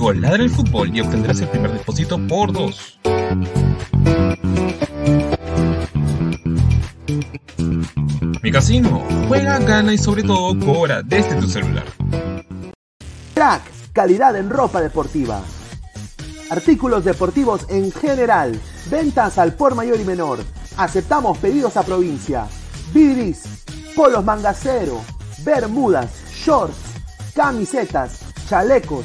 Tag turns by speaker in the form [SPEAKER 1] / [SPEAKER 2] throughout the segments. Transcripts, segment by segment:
[SPEAKER 1] Código el Fútbol y obtendrás el primer depósito por dos. Mi casino, juega, gana y sobre todo cobra desde tu celular.
[SPEAKER 2] Crack, calidad en ropa deportiva. Artículos deportivos en general. Ventas al por mayor y menor. Aceptamos pedidos a provincia. Bidris, polos mangacero, bermudas, shorts, camisetas, chalecos,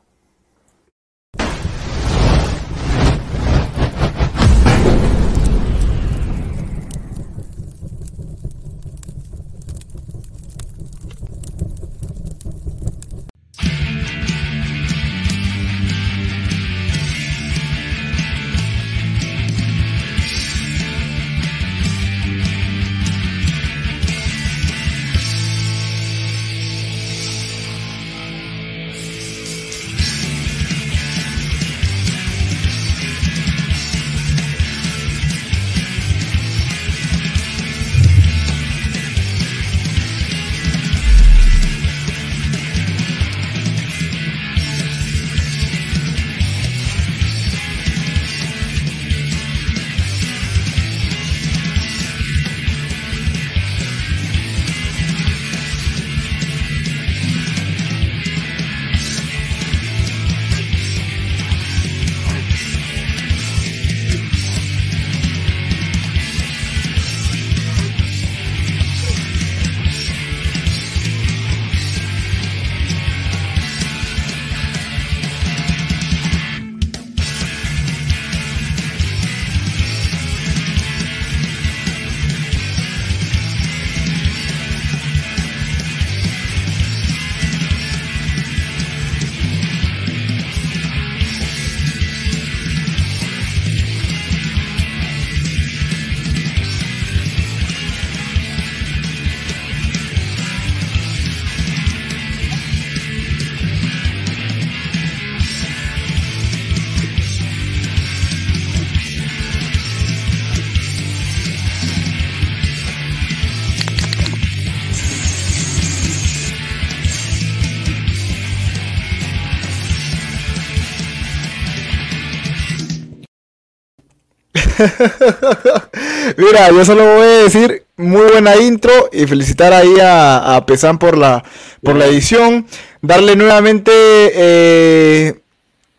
[SPEAKER 3] Mira, yo solo voy a decir muy buena intro y felicitar ahí a, a Pesan por la, por la edición. Darle nuevamente eh,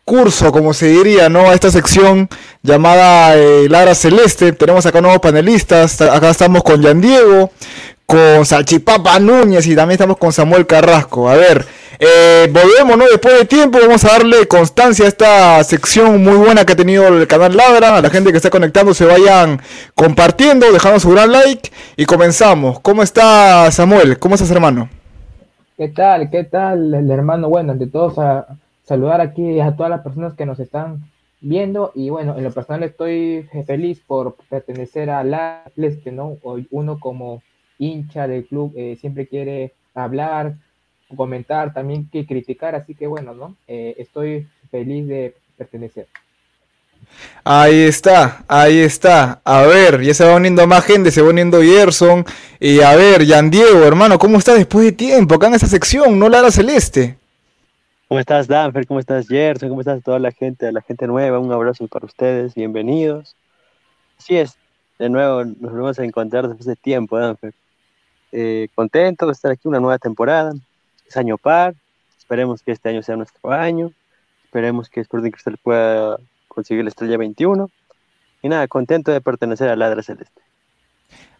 [SPEAKER 3] curso, como se diría, ¿no? A esta sección llamada eh, Lara Celeste. Tenemos acá nuevos panelistas. Acá estamos con Yan Diego, con Salchipapa Núñez y también estamos con Samuel Carrasco. A ver, eh, volvemos, ¿no? Después de tiempo vamos a darle constancia a esta sección muy buena que ha tenido el canal Ladra. A la gente que está conectando se vayan compartiendo, dejando su gran like y comenzamos. ¿Cómo está Samuel? ¿Cómo estás, hermano?
[SPEAKER 4] ¿Qué tal? ¿Qué tal, el hermano? Bueno, ante todo, a saludar aquí a todas las personas que nos están viendo y bueno, en lo personal estoy feliz por pertenecer a la ¿no? Uno como hincha del club eh, siempre quiere hablar, comentar, también que criticar, así que bueno, ¿no? Eh, estoy feliz de pertenecer.
[SPEAKER 3] Ahí está, ahí está. A ver, ya se va uniendo más gente, se va uniendo Gerson. Y a ver, Jan Diego, hermano, ¿cómo estás después de tiempo acá en esa sección? No Lara Celeste.
[SPEAKER 5] ¿Cómo estás, Danfer? ¿Cómo estás, Gerson? ¿Cómo estás toda la gente, la gente nueva? Un abrazo para ustedes, bienvenidos. Así es, de nuevo nos volvemos a encontrar después de tiempo, Danfer. Eh, contento de estar aquí una nueva temporada. Es año par. Esperemos que este año sea nuestro año. Esperemos que Sporting Cristal pueda conseguir la estrella 21. Y nada, contento de pertenecer a Ladra Celeste.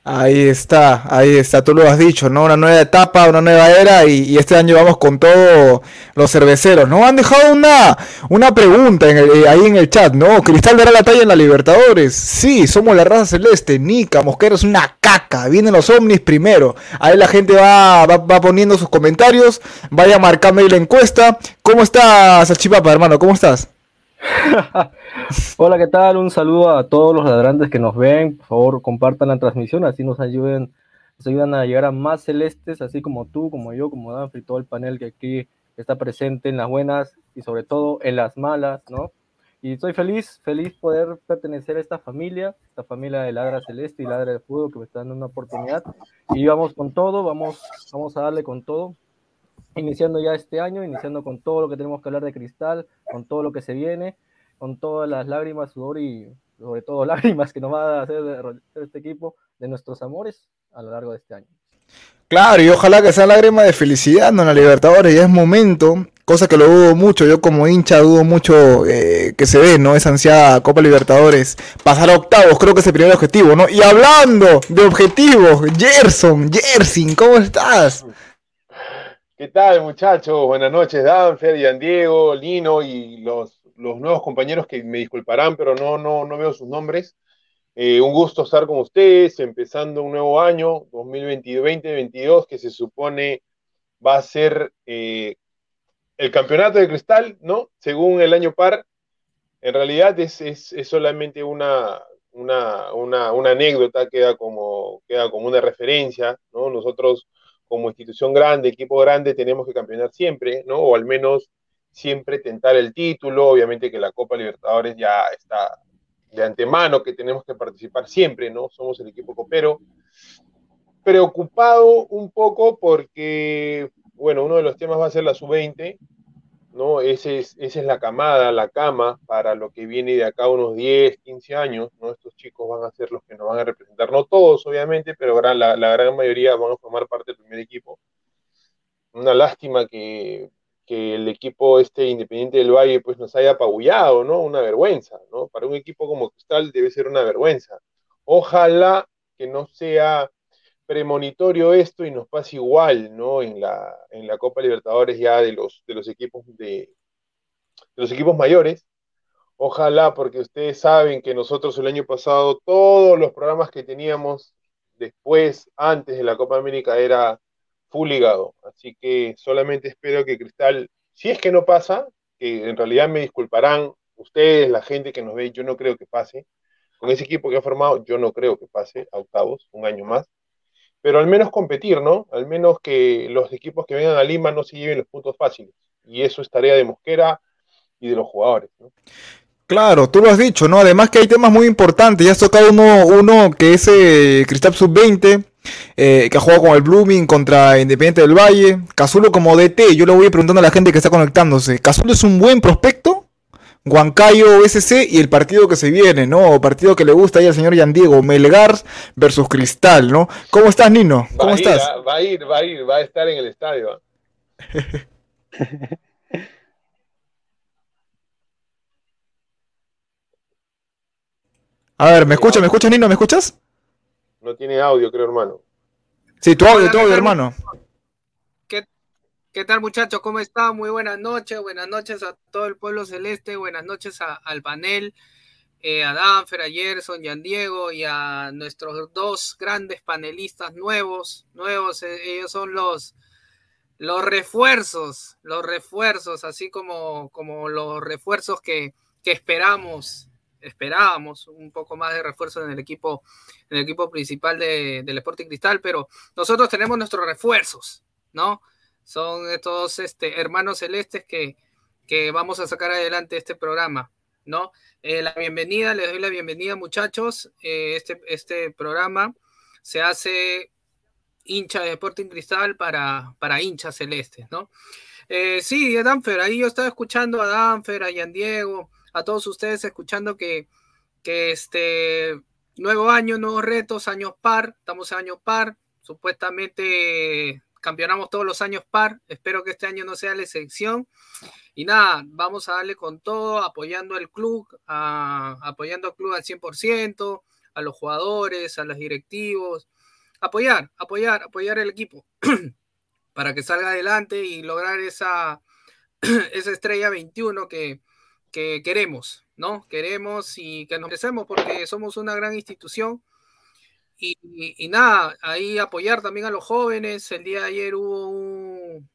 [SPEAKER 3] Ahí está, ahí está, tú lo has dicho, ¿no? Una nueva etapa, una nueva era y, este año vamos con todos los cerveceros, ¿no? Han dejado una, una pregunta eh, ahí en el chat, ¿no? ¿Cristal dará la talla en la Libertadores? Sí, somos la raza celeste, Nica, Mosquero es una caca, vienen los ovnis primero. Ahí la gente va, va, poniendo sus comentarios, vaya marcando ahí la encuesta. ¿Cómo estás, Salchipapa, hermano? ¿Cómo estás?
[SPEAKER 6] Hola, ¿qué tal? Un saludo a todos los ladrantes que nos ven. Por favor, compartan la transmisión, así nos ayuden, nos ayudan a llegar a más celestes, así como tú, como yo, como Danfri, todo el panel que aquí está presente en las buenas y sobre todo en las malas, ¿no? Y estoy feliz, feliz poder pertenecer a esta familia, esta familia de Ladra Celeste y Ladra de Fútbol que me está dando una oportunidad. Y vamos con todo, vamos, vamos a darle con todo iniciando ya este año, iniciando con todo lo que tenemos que hablar de cristal, con todo lo que se viene, con todas las lágrimas, sudor y sobre todo lágrimas que nos va a hacer este equipo de nuestros amores a lo largo de este año.
[SPEAKER 3] Claro, y ojalá que sea lágrima de felicidad ¿no? en la Libertadores, ya es momento, cosa que lo dudo mucho, yo como hincha dudo mucho eh, que se dé, ¿no? Esa ansiada Copa Libertadores, pasar a octavos, creo que es el primer objetivo, ¿no? Y hablando de objetivos, Gerson, Jersin, ¿cómo estás?
[SPEAKER 7] ¿Qué tal, muchachos? Buenas noches, Danfer, Ian Diego, Lino y los, nuevos compañeros que me disculparán, pero no, no, no veo sus nombres. Eh, un gusto estar con ustedes, empezando un nuevo año, 2022-2022, que se supone va a ser eh, el campeonato de cristal, ¿no? Según el año par. En realidad es, es, es solamente una, una, una, una, anécdota, queda como, queda como una referencia, ¿no? Nosotros como institución grande, equipo grande, tenemos que campeonar siempre, ¿no? O al menos siempre tentar el título. Obviamente que la Copa Libertadores ya está de antemano, que tenemos que participar siempre, ¿no? Somos el equipo copero. Preocupado un poco porque, bueno, uno de los temas va a ser la sub-20, ¿no? Ese es, esa es la camada, la cama para lo que viene de acá unos 10, 15 años, ¿no? Estos chicos van a ser los que nos van a representar, no todos obviamente, pero la, la gran mayoría van a formar parte del primer equipo. Una lástima que, que, el equipo este Independiente del Valle pues nos haya apabullado, ¿no? Una vergüenza, ¿no? Para un equipo como Cristal debe ser una vergüenza. Ojalá que no sea premonitorio esto y nos pasa igual, ¿no? En la, en la Copa Libertadores ya de los, de los equipos de, los equipos mayores. Ojalá, porque ustedes saben que nosotros el año pasado todos los programas que teníamos después, antes de la Copa América, era full ligado. Así que solamente espero que Cristal, si es que no pasa, que en realidad me disculparán ustedes, la gente que nos ve, yo no creo que pase. Con ese equipo que ha formado, yo no creo que pase a octavos, un año más pero al menos competir, ¿no? Al menos que los equipos que vengan a Lima no se lleven los puntos fáciles. Y eso es tarea de Mosquera y de los jugadores, ¿no?
[SPEAKER 3] Claro, tú lo has dicho, ¿no? Además que hay temas muy importantes. Ya has tocado uno, uno que es eh, Cristal Sub-20, eh, que ha jugado con el Blooming contra Independiente del Valle. Cazulo como DT, yo le voy preguntando a la gente que está conectándose. ¿Cazulo es un buen prospecto? Huancayo SC y el partido que se viene, ¿no? Partido que le gusta ahí al señor Yandiego, Melgar versus Cristal, ¿no? ¿Cómo estás, Nino? ¿Cómo
[SPEAKER 7] va
[SPEAKER 3] estás?
[SPEAKER 7] Ir, va a ir, va a ir, va a estar en el estadio. ¿ah?
[SPEAKER 3] a ver, ¿me escuchas? ¿Me escuchas, Nino? ¿Me escuchas?
[SPEAKER 7] No tiene audio, creo, hermano.
[SPEAKER 3] Sí, tu audio, tu
[SPEAKER 8] ¿qué
[SPEAKER 3] audio, hermano.
[SPEAKER 8] ¿Qué, tal muchachos? ¿Cómo están? Muy buenas noches, buenas noches a todo el pueblo celeste, buenas noches a- al panel, eh, a Danfer, a Gerson a Diego y a nuestros dos grandes panelistas nuevos, nuevos, eh, ellos son los, los refuerzos, los refuerzos, así como, como los refuerzos que, que esperamos, esperábamos un poco más de refuerzo en el equipo, en el equipo principal de- del Sporting Cristal, pero nosotros tenemos nuestros refuerzos, ¿no? Son estos este, hermanos celestes que, que vamos a sacar adelante este programa, ¿no? Eh, la bienvenida, les doy la bienvenida, muchachos. Eh, este, este programa se hace hincha de Sporting Cristal para, para hinchas celestes, ¿no? Eh, sí, Danfer, ahí yo estaba escuchando a Danfer, a Yan Diego, a todos ustedes escuchando que, que este nuevo año, nuevos retos, años par, estamos en año par, supuestamente campeonamos todos los años par, espero que este año no sea la excepción. Y nada, vamos a darle con todo, apoyando al club, a- apoyando al club al 100%, a los jugadores, a los directivos, apoyar, apoyar, apoyar el equipo para que salga adelante y lograr esa, esa estrella 21 que, que queremos, ¿no? Queremos y que nos merecemos porque somos una gran institución. Y, nada, ahí apoyar también a los jóvenes. El día de ayer hubo un,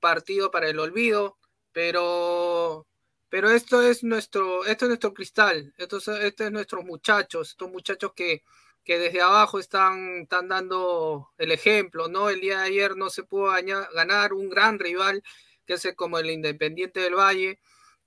[SPEAKER 8] partido para el olvido, pero, pero esto es nuestro, esto es nuestro cristal, esto es, esto es nuestros muchachos, estos muchachos que, que desde abajo están, están dando el ejemplo, ¿no? El día de ayer no se pudo ganar un gran rival, que es como el Independiente del Valle,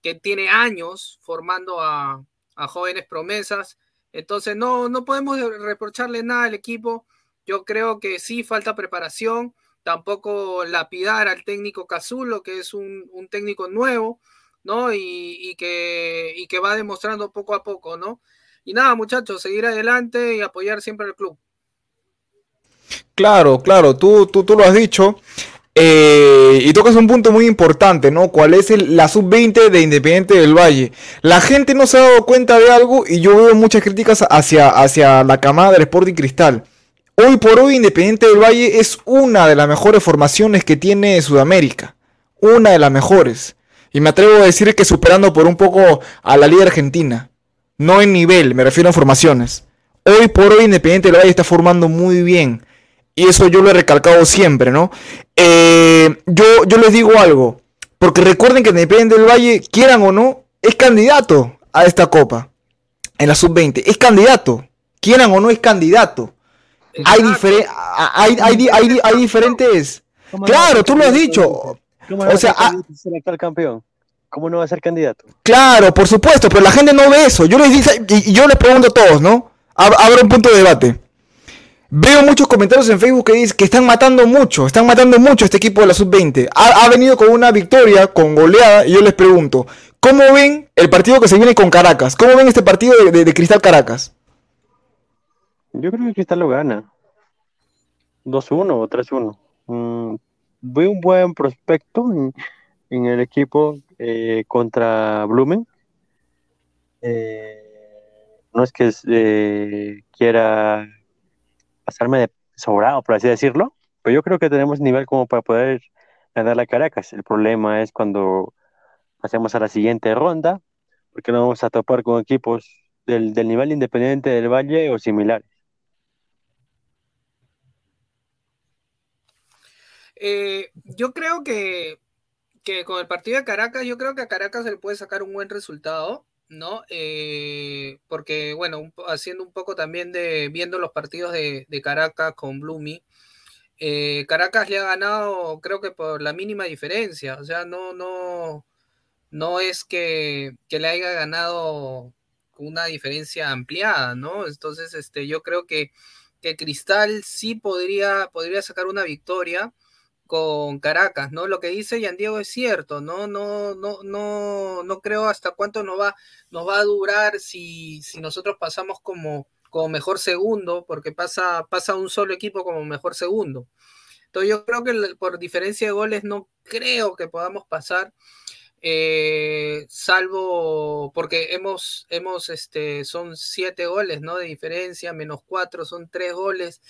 [SPEAKER 8] que tiene años formando a jóvenes promesas. Entonces no, no podemos reprocharle nada al equipo. Yo creo que sí falta preparación, tampoco lapidar al técnico Cazulo, que es un, un técnico nuevo, ¿no? Y, y que, y que va demostrando poco a poco, ¿no? Y nada, muchachos, seguir adelante y apoyar siempre al club.
[SPEAKER 3] Claro, claro, tú, tú, tú lo has dicho. Eh, y tocas un punto muy importante, ¿no? ¿Cuál es el- la sub-20 de Independiente del Valle? La gente no se ha dado cuenta de algo y yo veo muchas críticas hacia, hacia la camada del Sporting Cristal. Hoy por hoy Independiente del Valle es una de las mejores formaciones que tiene Sudamérica. Una de las mejores. Y me atrevo a decir que superando por un poco a la Liga Argentina. No en nivel, me refiero a formaciones. Hoy por hoy Independiente del Valle está formando muy bien. Y eso yo lo he recalcado siempre, ¿no? Eh, yo, yo les digo algo. Porque recuerden que Independiente del Valle, quieran o no, es candidato a esta copa. En la sub-20. Es candidato. Quieran o no, es candidato. Hay, difere- hay, hay, hay, diferentes...
[SPEAKER 5] ¿Cómo no va a
[SPEAKER 3] Claro, tú lo has dicho.
[SPEAKER 5] ¿Cómo no va
[SPEAKER 3] O
[SPEAKER 5] a
[SPEAKER 3] sea,
[SPEAKER 5] ser
[SPEAKER 3] ah,
[SPEAKER 5] el campeón? ¿Cómo no va a ser candidato?
[SPEAKER 3] Claro, por supuesto, pero la gente no ve eso. Yo les dice, y yo les pregunto a todos, ¿no? Ab- Abro un punto de debate. Veo muchos comentarios en Facebook que dicen que están matando mucho, están matando mucho este equipo de la sub-20. Ha, venido con una victoria, con goleada, y yo les pregunto, ¿cómo ven el partido que se viene con Caracas? ¿Cómo ven este partido de, de- Cristal Caracas?
[SPEAKER 5] Yo creo que Cristal lo gana. 2-1 o 3-1. Mm, veo un buen prospecto en, en el equipo eh, contra Blumen. Eh, no es que eh, quiera pasarme de sobrado, por así decirlo, pero yo creo que tenemos nivel como para poder ganar la Caracas. El problema es cuando pasemos a la siguiente ronda, porque no vamos a topar con equipos del, del nivel independiente del Valle o similares.
[SPEAKER 8] Eh, yo creo que, que con el partido de Caracas, yo creo que a Caracas se le puede sacar un buen resultado, ¿no? Eh, porque, bueno, haciendo un poco también de, viendo los partidos de, Caracas con Blumi, eh, Caracas le ha ganado, creo que por la mínima diferencia, o sea, no, no, no es que, que le haya ganado una diferencia ampliada, ¿no? Entonces, este, yo creo que, que Cristal sí podría, podría sacar una victoria con Caracas, ¿no? Lo que dice Yan Diego es cierto, ¿no? No, no, no, no creo hasta cuánto nos va, nos va a durar si, si nosotros pasamos como, como mejor segundo, porque pasa, pasa un solo equipo como mejor segundo. Entonces yo creo que por diferencia de goles no creo que podamos pasar. Eh, salvo porque hemos, hemos, este, son siete goles, ¿no? De diferencia, menos cuatro, son tres goles.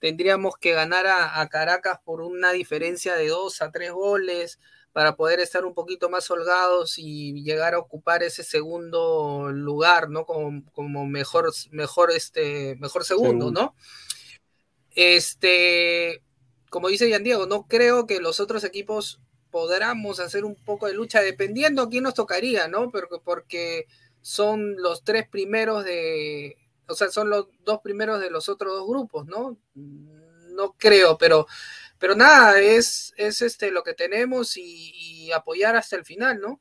[SPEAKER 8] Tendríamos que ganar a, a Caracas por una diferencia de dos a tres goles para poder estar un poquito más holgados y llegar a ocupar ese segundo lugar, ¿no? Como, como mejor, mejor, este, mejor segundo, ¿no? Este, como dice Yan Diego, no creo que los otros equipos podamos hacer un poco de lucha, dependiendo a quién nos tocaría, ¿no? Porque, porque son los tres primeros de, o sea, son los dos primeros de los otros dos grupos, ¿no? No creo, pero, pero nada, es, es este lo que tenemos y, y apoyar hasta el final, ¿no?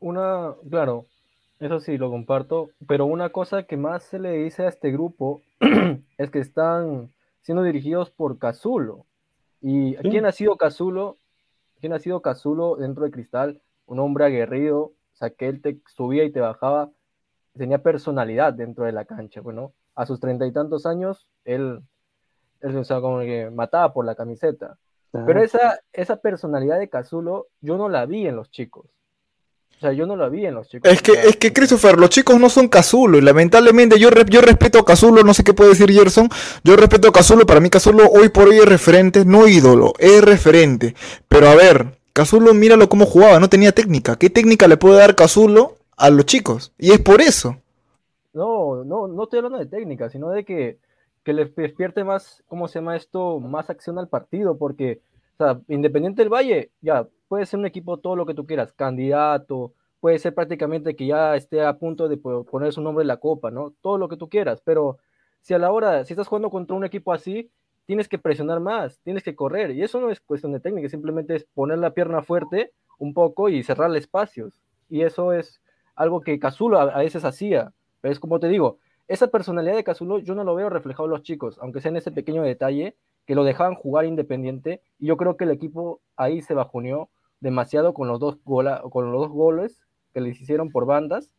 [SPEAKER 6] Una, claro, eso sí lo comparto, pero una cosa que más se le dice a este grupo es que están siendo dirigidos por Cazulo. ¿Y quién ha sido Cazulo? ¿Quién ha sido Cazulo dentro de Cristal? Un hombre aguerrido, o sea, que él te subía y te bajaba, tenía personalidad dentro de la cancha, bueno, a sus treinta y tantos años, él, él o sea, como que mataba por la camiseta. Pero esa, esa personalidad de Cazulo, yo no la vi en los chicos. O sea, yo no la vi en los chicos.
[SPEAKER 3] Es que, es que Christopher, los chicos no son Cazulo y lamentablemente yo, yo respeto a Cazulo, no sé qué puede decir Gerson, yo respeto a Cazulo, para mí Cazulo hoy por hoy es referente, no ídolo, es referente. Pero a ver, Cazulo míralo cómo jugaba, no tenía técnica. ¿Qué técnica le puede dar Cazulo a los chicos? Y es por eso.
[SPEAKER 6] No, no, no estoy hablando de técnica, sino de que, que les despierte más, ¿cómo se llama esto? Más acción al partido, porque, o sea, Independiente del Valle, ya, puede ser un equipo todo lo que tú quieras, candidato, puede ser prácticamente que ya esté a punto de poner su nombre en la copa, ¿no? Todo lo que tú quieras, pero si a la hora, si estás jugando contra un equipo así, tienes que presionar más, tienes que correr, y eso no es cuestión de técnica, simplemente es poner la pierna fuerte un poco y cerrarle espacios, y eso es algo que Cazulo a, veces hacía, pero es como te digo, esa personalidad de Cazulo yo no lo veo reflejado en los chicos, aunque sea en ese pequeño detalle, que lo dejaban jugar independiente, y yo creo que el equipo ahí se bajoneó demasiado con los dos, gola, con los dos goles que les hicieron por bandas.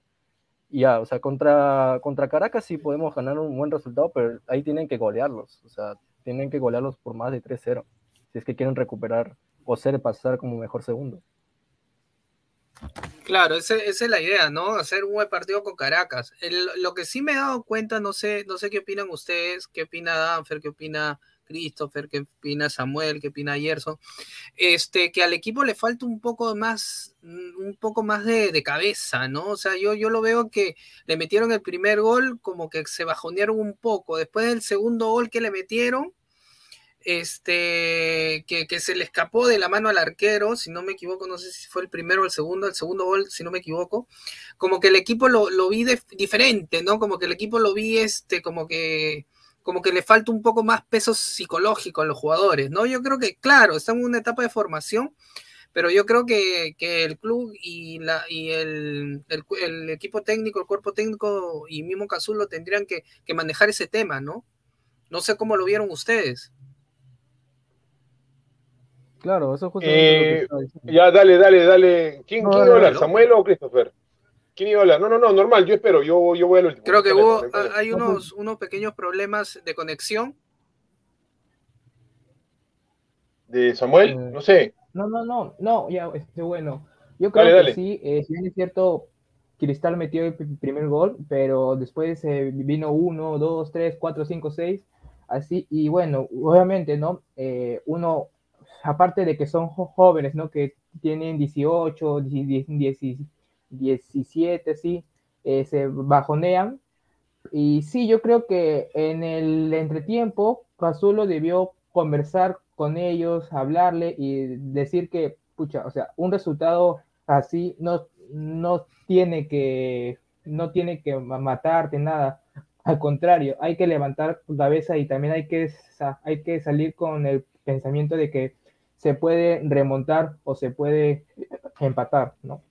[SPEAKER 6] Y ya, o sea, contra, contra Caracas sí podemos ganar un buen resultado, pero ahí tienen que golearlos. O sea, tienen que golearlos por más de 3-0. Si es que quieren recuperar o ser pasar como mejor segundo.
[SPEAKER 8] Claro, esa, es la idea, ¿no? Hacer un buen partido con Caracas. Lo que sí me he dado cuenta, no sé, no sé qué opinan ustedes, qué opina Danfer, qué opina Christopher, qué opina Samuel, qué opina Gerson, este, que al equipo le falta un poco más, un poco más de, de, cabeza, ¿no? O sea, yo, yo lo veo que le metieron el primer gol, como que se bajonearon un poco. Después del segundo gol que le metieron, este, que, que, se le escapó de la mano al arquero, si no me equivoco, no sé si fue el primero o el segundo, el segundo gol, si no me equivoco, como que el equipo lo, lo vi de, diferente, ¿no? Como que el equipo lo vi, este, como que como que le falta un poco más peso psicológico a los jugadores, ¿no? Yo creo que, claro, estamos en una etapa de formación, pero yo creo que, que el club y, la, y el, el, el, equipo técnico, el cuerpo técnico y mismo Cazulo tendrían que, que, manejar ese tema, ¿no? No sé cómo lo vieron ustedes.
[SPEAKER 6] Claro, eso es
[SPEAKER 7] eh, Ya, dale, dale, dale. ¿Quién, no, ¿quién no, habla? No. ¿Samuel o Christopher? ¿Quién iba a hablar? No, no, no, normal, yo espero, yo, yo voy al último.
[SPEAKER 8] Creo que hubo, hay unos, unos pequeños problemas de conexión.
[SPEAKER 7] ¿De Samuel? Eh, no sé.
[SPEAKER 4] No, no, no, no, ya, este, bueno. Yo creo dale, que dale. sí, eh, si bien es cierto, Cristal metió el primer gol, pero después eh, vino uno, dos, tres, cuatro, cinco, seis, así, y bueno, obviamente, ¿no? Eh, uno, aparte de que son jóvenes, ¿no? Que tienen 18, 10, 10 17, sí, eh, se bajonean. Y sí, yo creo que en el entretiempo, Cazulo debió conversar con ellos, hablarle y decir que, pucha, o sea, un resultado así no, no tiene que no tiene que matarte nada. Al contrario, hay que levantar tu cabeza y también hay que, hay que salir con el pensamiento de que se puede remontar o se puede empatar, ¿no?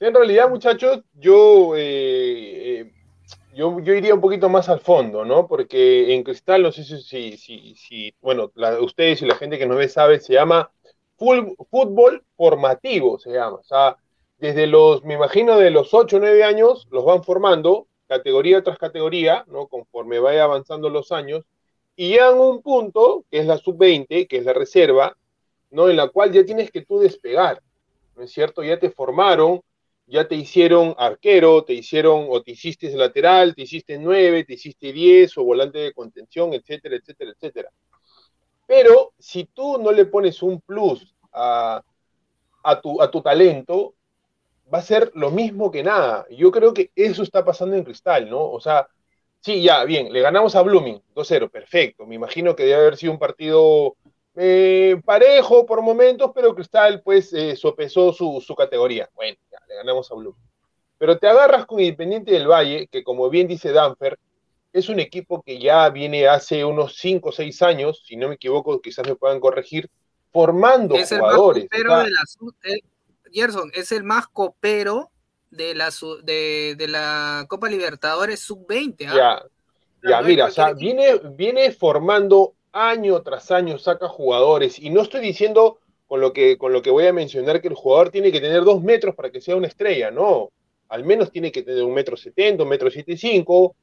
[SPEAKER 7] En realidad, muchachos, yo, eh, eh, yo, yo, iría un poquito más al fondo, ¿no? Porque en Cristal, no sé si, si, bueno, ustedes y la gente que nos ve sabe, se llama fútbol formativo, se llama. O sea, desde los, me imagino, de los 8 o 9 años, los van formando, categoría tras categoría, ¿no? Conforme vaya avanzando los años, y llegan a un punto, que es la sub-20, que es la reserva, ¿no? En la cual ya tienes que tú despegar, ¿no es cierto? Ya te formaron, ya te hicieron arquero, te hicieron o te hiciste lateral, te hiciste nueve, te hiciste diez o volante de contención, etcétera, etcétera, etcétera. Pero si tú no le pones un plus a, a, tu, a tu talento, va a ser lo mismo que nada. Yo creo que eso está pasando en Cristal, ¿no? O sea, sí, ya, bien, le ganamos a Blooming, 2-0, perfecto. Me imagino que debe haber sido un partido eh, parejo por momentos, pero Cristal pues eh, sopesó su, su, categoría. Bueno, ya, le ganamos a Blooming. Pero te agarras con Independiente del Valle, que como bien dice Danfer, es un equipo que ya viene hace unos 5 o 6 años, si no me equivoco, quizás me puedan corregir, formando
[SPEAKER 8] es
[SPEAKER 7] jugadores.
[SPEAKER 8] De la, eh, Gerson, es el más copero de la, de, de la Copa Libertadores Sub-20. ¿ah?
[SPEAKER 7] Ya, ya, no mira, o sea, viene, viene formando año tras año, saca jugadores, y no estoy diciendo con lo, que, con lo que voy a mencionar que el jugador tiene que tener dos metros para que sea una estrella, no, al menos tiene que tener un metro setenta, un metro setenta y cinco,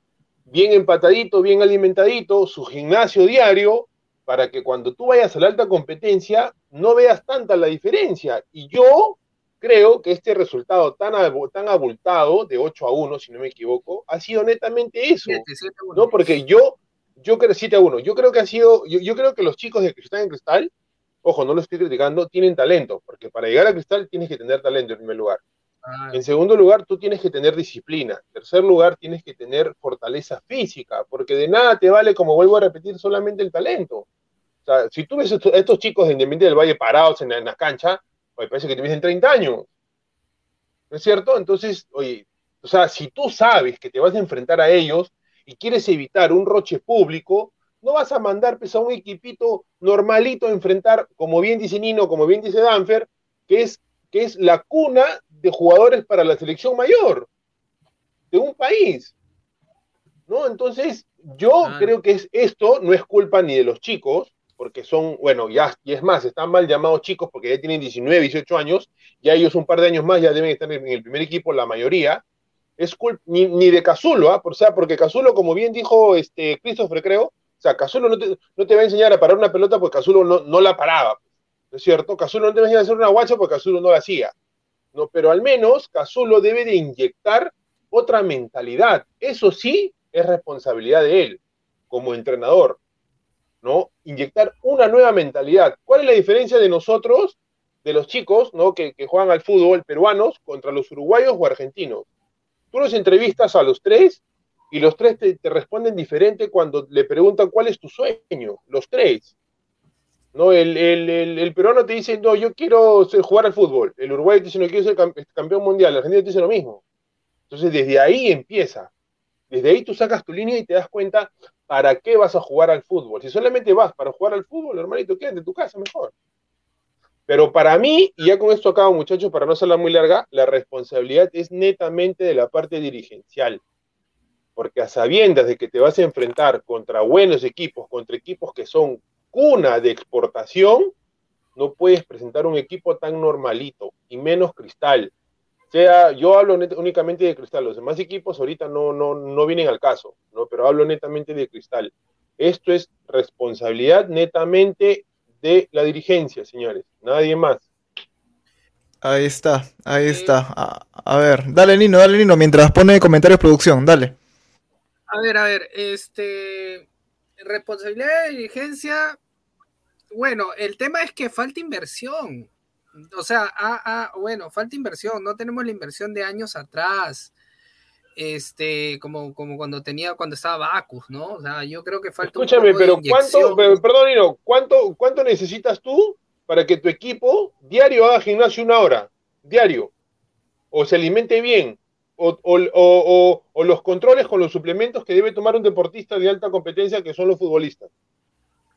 [SPEAKER 7] bien empatadito, bien alimentadito, su gimnasio diario, para que cuando tú vayas a la alta competencia no veas tanta la diferencia. Y yo creo que este resultado tan, tan abultado, de 8 a 1, si no me equivoco, ha sido netamente eso. 7, 7 ¿no? Porque yo, yo creo 7 a 1, yo creo que ha sido, yo, yo creo que los chicos de Cristal en Cristal, ojo, no lo estoy criticando, tienen talento, porque para llegar a Cristal tienes que tener talento en primer lugar. Ah. En segundo lugar, tú tienes que tener disciplina. En tercer lugar, tienes que tener fortaleza física, porque de nada te vale, como vuelvo a repetir, solamente el talento. O sea, si tú ves a estos chicos de Independiente del Valle parados en la, en la cancha, oye, parece que tuviesen 30 años. ¿No es cierto? Entonces, oye, o sea, si tú sabes que te vas a enfrentar a ellos y quieres evitar un roche público, no vas a mandar pues, a un equipito normalito a enfrentar, como bien dice Nino, como bien dice Danfer, que es, que es la cuna de jugadores para la selección mayor de un país. ¿No? Entonces, yo ah. creo que es, esto no es culpa ni de los chicos, porque son, bueno, ya, y es más, están mal llamados chicos porque ya tienen 19, 18 años, ya ellos un par de años más ya deben estar en el primer equipo, la mayoría. Es culpa, ni, de Cazulo, ¿ah? o sea, porque Cazulo, como bien dijo este Christopher, creo, o sea, Cazulo no te, va a enseñar a parar una pelota porque Cazulo no, la paraba, ¿no es cierto? Cazulo no te va a enseñar a hacer una guacha porque Cazulo no la hacía. ¿no? Pero al menos Cazulo debe de inyectar otra mentalidad. Eso sí es responsabilidad de él, como entrenador, ¿no? Inyectar una nueva mentalidad. ¿Cuál es la diferencia de nosotros, de los chicos, ¿no? Que, que juegan al fútbol peruanos contra los uruguayos o argentinos? Tú los entrevistas a los tres y los tres te, responden diferente cuando le preguntan cuál es tu sueño, los tres. ¿no? El, el, el, peruano te dice, no, yo quiero jugar al fútbol. El Uruguay te dice, no, quiero ser campeón mundial. El argentino te dice lo mismo. Entonces, desde ahí empieza. Desde ahí tú sacas tu línea y te das cuenta para qué vas a jugar al fútbol. Si solamente vas para jugar al fútbol, hermanito, quédate en tu casa mejor. Pero para mí, y ya con esto acabo, muchachos, para no hacerla muy larga, la responsabilidad es netamente de la parte dirigencial. Porque a sabiendas de que te vas a enfrentar contra buenos equipos, contra equipos que son cuna de exportación, no puedes presentar un equipo tan normalito y menos cristal. O sea, yo hablo únicamente de cristal, los demás equipos ahorita no, no, no vienen al caso, ¿no? pero hablo netamente de cristal. Esto es responsabilidad netamente de la dirigencia, señores, nadie más.
[SPEAKER 3] Ahí está, ahí está. A, a, ver, dale Nino, dale Nino, mientras pone comentarios producción, dale.
[SPEAKER 8] A ver, a ver, este responsabilidad de dirigencia, bueno, el tema es que falta inversión. O sea, ah, ah, bueno, falta inversión. No tenemos la inversión de años atrás. Este, como, como cuando tenía, cuando estaba Bacus, ¿no? O sea, yo creo que falta.
[SPEAKER 7] Escúchame, pero ¿cuánto, perdón, Nino, ¿cuánto, ¿cuánto necesitas tú para que tu equipo diario haga gimnasio una hora? Diario. O se alimente bien, o, o, o, o, los controles con los suplementos que debe tomar un deportista de alta competencia que son los futbolistas.